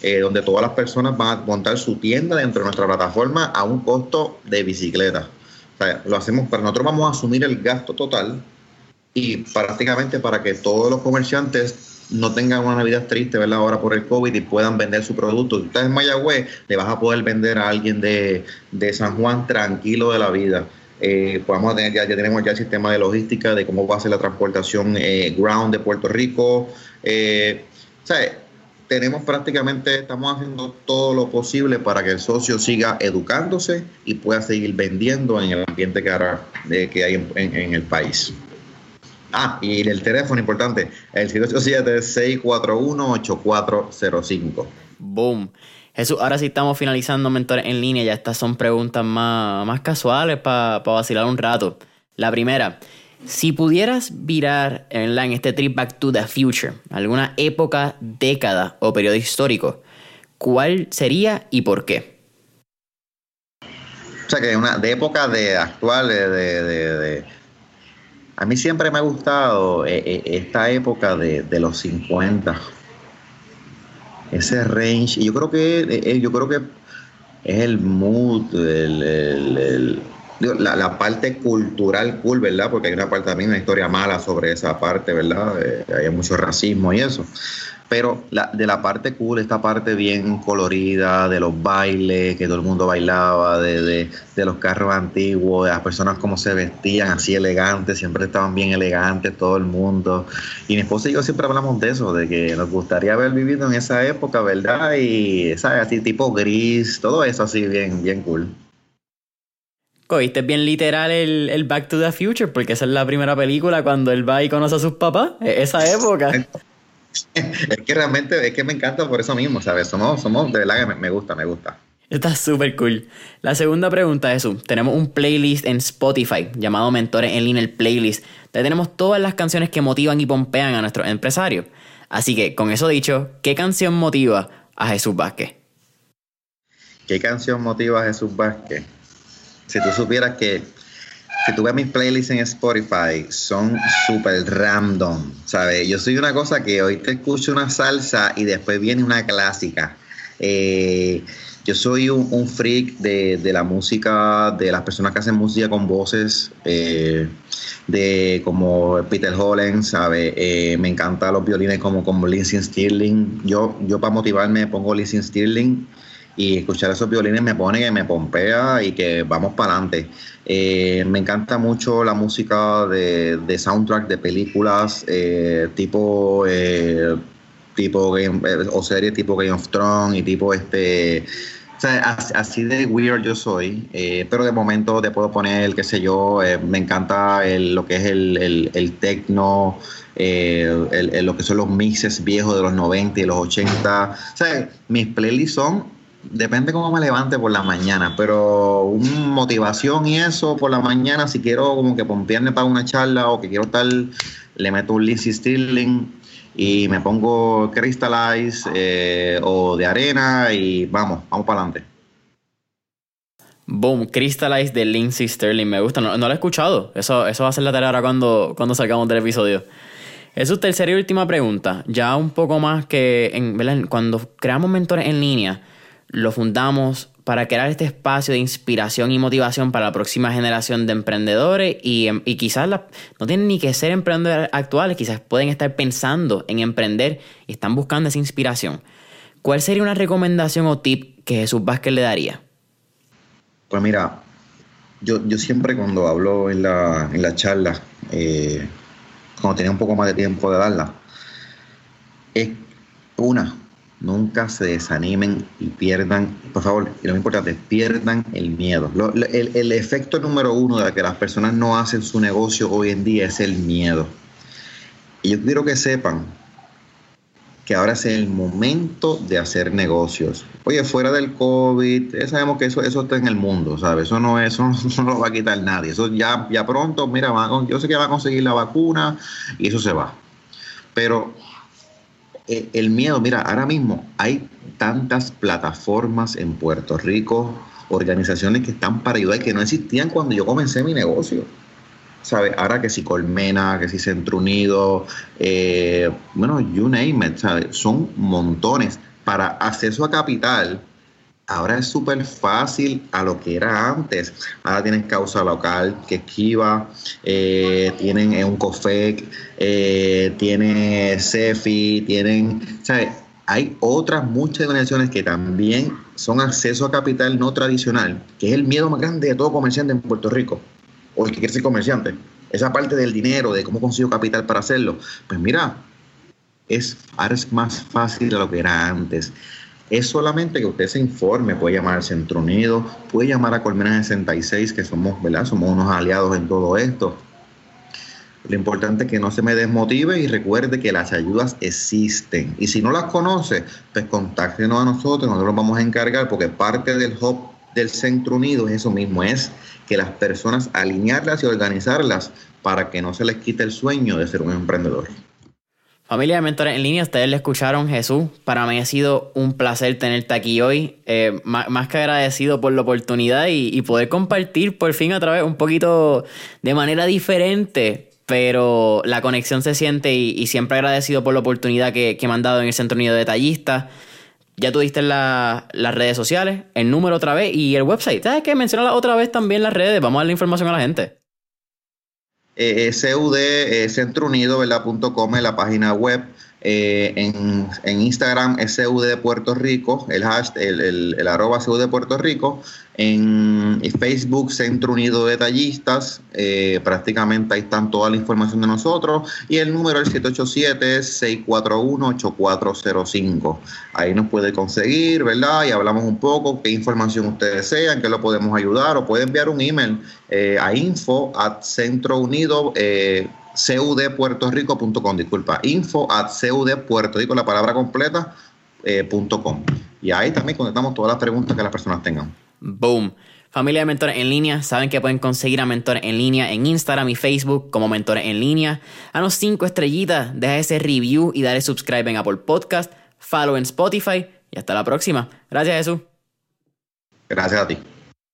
Speaker 1: eh, donde todas las personas van a montar su tienda dentro de nuestra plataforma a un costo de bicicleta lo hacemos para nosotros vamos a asumir el gasto total y prácticamente para que todos los comerciantes no tengan una Navidad triste, ¿verdad? Ahora por el COVID y puedan vender su producto. Si estás en Mayagüez, le vas a poder vender a alguien de, San Juan tranquilo de la vida. Eh, tener, ya, ya, tenemos ya el sistema de logística de cómo va a ser la transportación eh, ground de Puerto Rico. Eh, o sea, tenemos prácticamente, estamos haciendo todo lo posible para que el socio siga educándose y pueda seguir vendiendo en el ambiente que, ahora, que hay en, el país. Ah, y el teléfono importante, el 787-641-8405.
Speaker 2: Boom. Jesús, ahora sí estamos finalizando Mentores en línea, ya estas son preguntas más, más casuales para vacilar un rato. La primera, si pudieras virar en este trip back to the future, alguna época, década o periodo histórico, ¿cuál sería y por qué?
Speaker 1: O sea, que una de época de actual, de, de, a mí siempre me ha gustado eh, eh, esta época de, los 50. Ese range, y yo creo que eh, yo creo que es el mood, el la, parte cultural cool, ¿verdad? Porque hay una parte también, una historia mala sobre esa parte, ¿verdad? Eh, hay mucho racismo y eso. Pero la, de la parte cool, esta parte bien colorida, de los bailes, que todo el mundo bailaba, de, los carros antiguos, de las personas como se vestían así elegantes, siempre estaban bien elegantes todo el mundo. Y mi esposa y yo siempre hablamos de eso, de que nos gustaría haber vivido en esa época, ¿verdad? Y, ¿sabes? Así tipo gris, todo eso así bien, bien cool.
Speaker 2: Cogiste bien literal el, Back to the Future, porque esa es la primera película cuando él va y conoce a sus papás, e-, esa época.
Speaker 1: es que realmente, es que me encanta por eso mismo, ¿sabes? Somos, somos de verdad que me, gusta, me gusta.
Speaker 2: Está súper cool. La segunda pregunta es, tenemos un playlist en Spotify llamado Mentores en Línea, el playlist. Tenemos todas las canciones que motivan y pompean a nuestros empresarios. Así que, con eso dicho, ¿qué canción motiva a Jesús Vázquez?
Speaker 1: ¿Qué canción motiva a Jesús Vázquez? Si tú supieras que si tú ves mis playlists en Spotify, son súper random, ¿sabes? Yo soy una cosa que hoy te escucho una salsa y después viene una clásica. Eh, yo soy un, freak de, la música, de las personas que hacen música con voces, eh, de como Peter Hollens, ¿sabes? Eh, me encantan los violines como, como Stirling. Yo, yo para motivarme pongo Lindsey Stirling y escuchar esos violines me pone que me pompea y que vamos para adelante. Eh, me encanta mucho la música de, soundtrack de películas eh, tipo tipo o serie tipo Game of Thrones y tipo este así de weird yo soy, pero de momento te puedo poner, qué sé yo, me encanta lo que es el, el, techno, eh, lo que son los mixes viejos de los 90 y los 80. O sea, mis playlists son, depende cómo me levante por la mañana, pero un motivación y eso por la mañana, si quiero como que pompearme para una charla o que quiero tal, le meto un Lindsay Stirling y me pongo Crystallize eh, o de arena y vamos, vamos para adelante.
Speaker 2: Boom, Crystallize de Lindsay Sterling, me gusta, no, lo he escuchado. Eso, eso va a ser la tarea ahora cuando, cuando salgamos del episodio. Es su tercera y última pregunta. Ya un poco más que en, cuando creamos mentores en línea, lo fundamos para crear este espacio de inspiración y motivación para la próxima generación de emprendedores y, y quizás no tienen ni que ser emprendedores actuales, quizás pueden estar pensando en emprender y están buscando esa inspiración. ¿Cuál sería una recomendación o tip que Jesús Vázquez le daría?
Speaker 1: Pues mira, yo, yo siempre cuando hablo en la, en la charla, eh, cuando tenía un poco más de tiempo de darla, es una, nunca se desanimen y pierdan, por favor, y lo más importante, pierdan el miedo. el, el, efecto número uno de que las personas no hacen su negocio hoy en día es el miedo. Y yo quiero que sepan que ahora es el momento de hacer negocios. Oye, fuera del COVID, ya sabemos que eso, eso está en el mundo, ¿sabes? Eso no, eso no lo va a quitar nadie. Eso ya, ya pronto, mira, yo sé que va a conseguir la vacuna y eso se va. Pero el miedo, mira, ahora mismo hay tantas plataformas en Puerto Rico, organizaciones que están para ayudar que no existían cuando yo comencé mi negocio. ¿sabes? Ahora que si Colmena, que si Centro Unido, eh, bueno, you name it, ¿sabes? Son montones. Para acceso a capital, ahora es súper fácil a lo que era antes. Ahora tienen causa local, que esquiva, eh, tienen un COFEC, eh, tienen CEFI, tienen, ¿sabes? Hay otras muchas organizaciones que también son acceso a capital no tradicional, que es el miedo más grande de todo comerciante en Puerto Rico o el que quiere ser comerciante, esa parte del dinero, de cómo consigo capital para hacerlo, pues mira, es, ahora es más fácil de lo que era antes. Es solamente que usted se informe, puede llamar al Centro Unido, puede llamar a Colmena 66, que somos, ¿verdad? Somos unos aliados en todo esto. Lo importante es que no se me desmotive y recuerde que las ayudas existen. Y si no las conoce, pues contáctenos a nosotros, nosotros vamos a encargar, porque parte del hub del Centro Unido es eso mismo, es que las personas alinearlas y organizarlas para que no se les quite el sueño de ser un emprendedor.
Speaker 2: Familia de Mentores en Línea, ustedes le escucharon Jesús. Para mí ha sido un placer tenerte aquí hoy. Eh, más, que agradecido por la oportunidad y, poder compartir por fin otra vez un poquito de manera diferente. Pero la conexión se siente y, siempre agradecido por la oportunidad que, que me han dado en el Centro Unido de Tallistas. Ya tuviste las redes sociales, el número otra vez y el website. ¿Sabes qué? Menciona otra vez también las redes. Vamos a dar la información a la gente.
Speaker 1: Eh, CUD, eh, Centro la página web. Eh, en, Instagram es CUD Puerto Rico, el hashtag, el, el, arroba CUD Puerto Rico. En Facebook, Centro Unido de Detallistas, eh, prácticamente ahí están toda la información de nosotros. Y el número es 787-641-8405. Ahí nos puede conseguir, ¿verdad? Y hablamos un poco, qué información ustedes desean, qué lo podemos ayudar, o puede enviar un email eh, a info at centro unido. Eh, cudpuertorico.com, disculpa, info at cudpuertorico, la palabra completa, eh, .com. Y ahí también contestamos todas las preguntas que las personas tengan.
Speaker 2: Boom. Familia de Mentores en Línea, saben que pueden conseguir a Mentores en Línea en Instagram y Facebook como Mentores en Línea. Danos cinco estrellitas, deja ese review y dale subscribe en Apple Podcast, follow en Spotify y hasta la próxima. Gracias Jesús.
Speaker 1: Gracias a ti.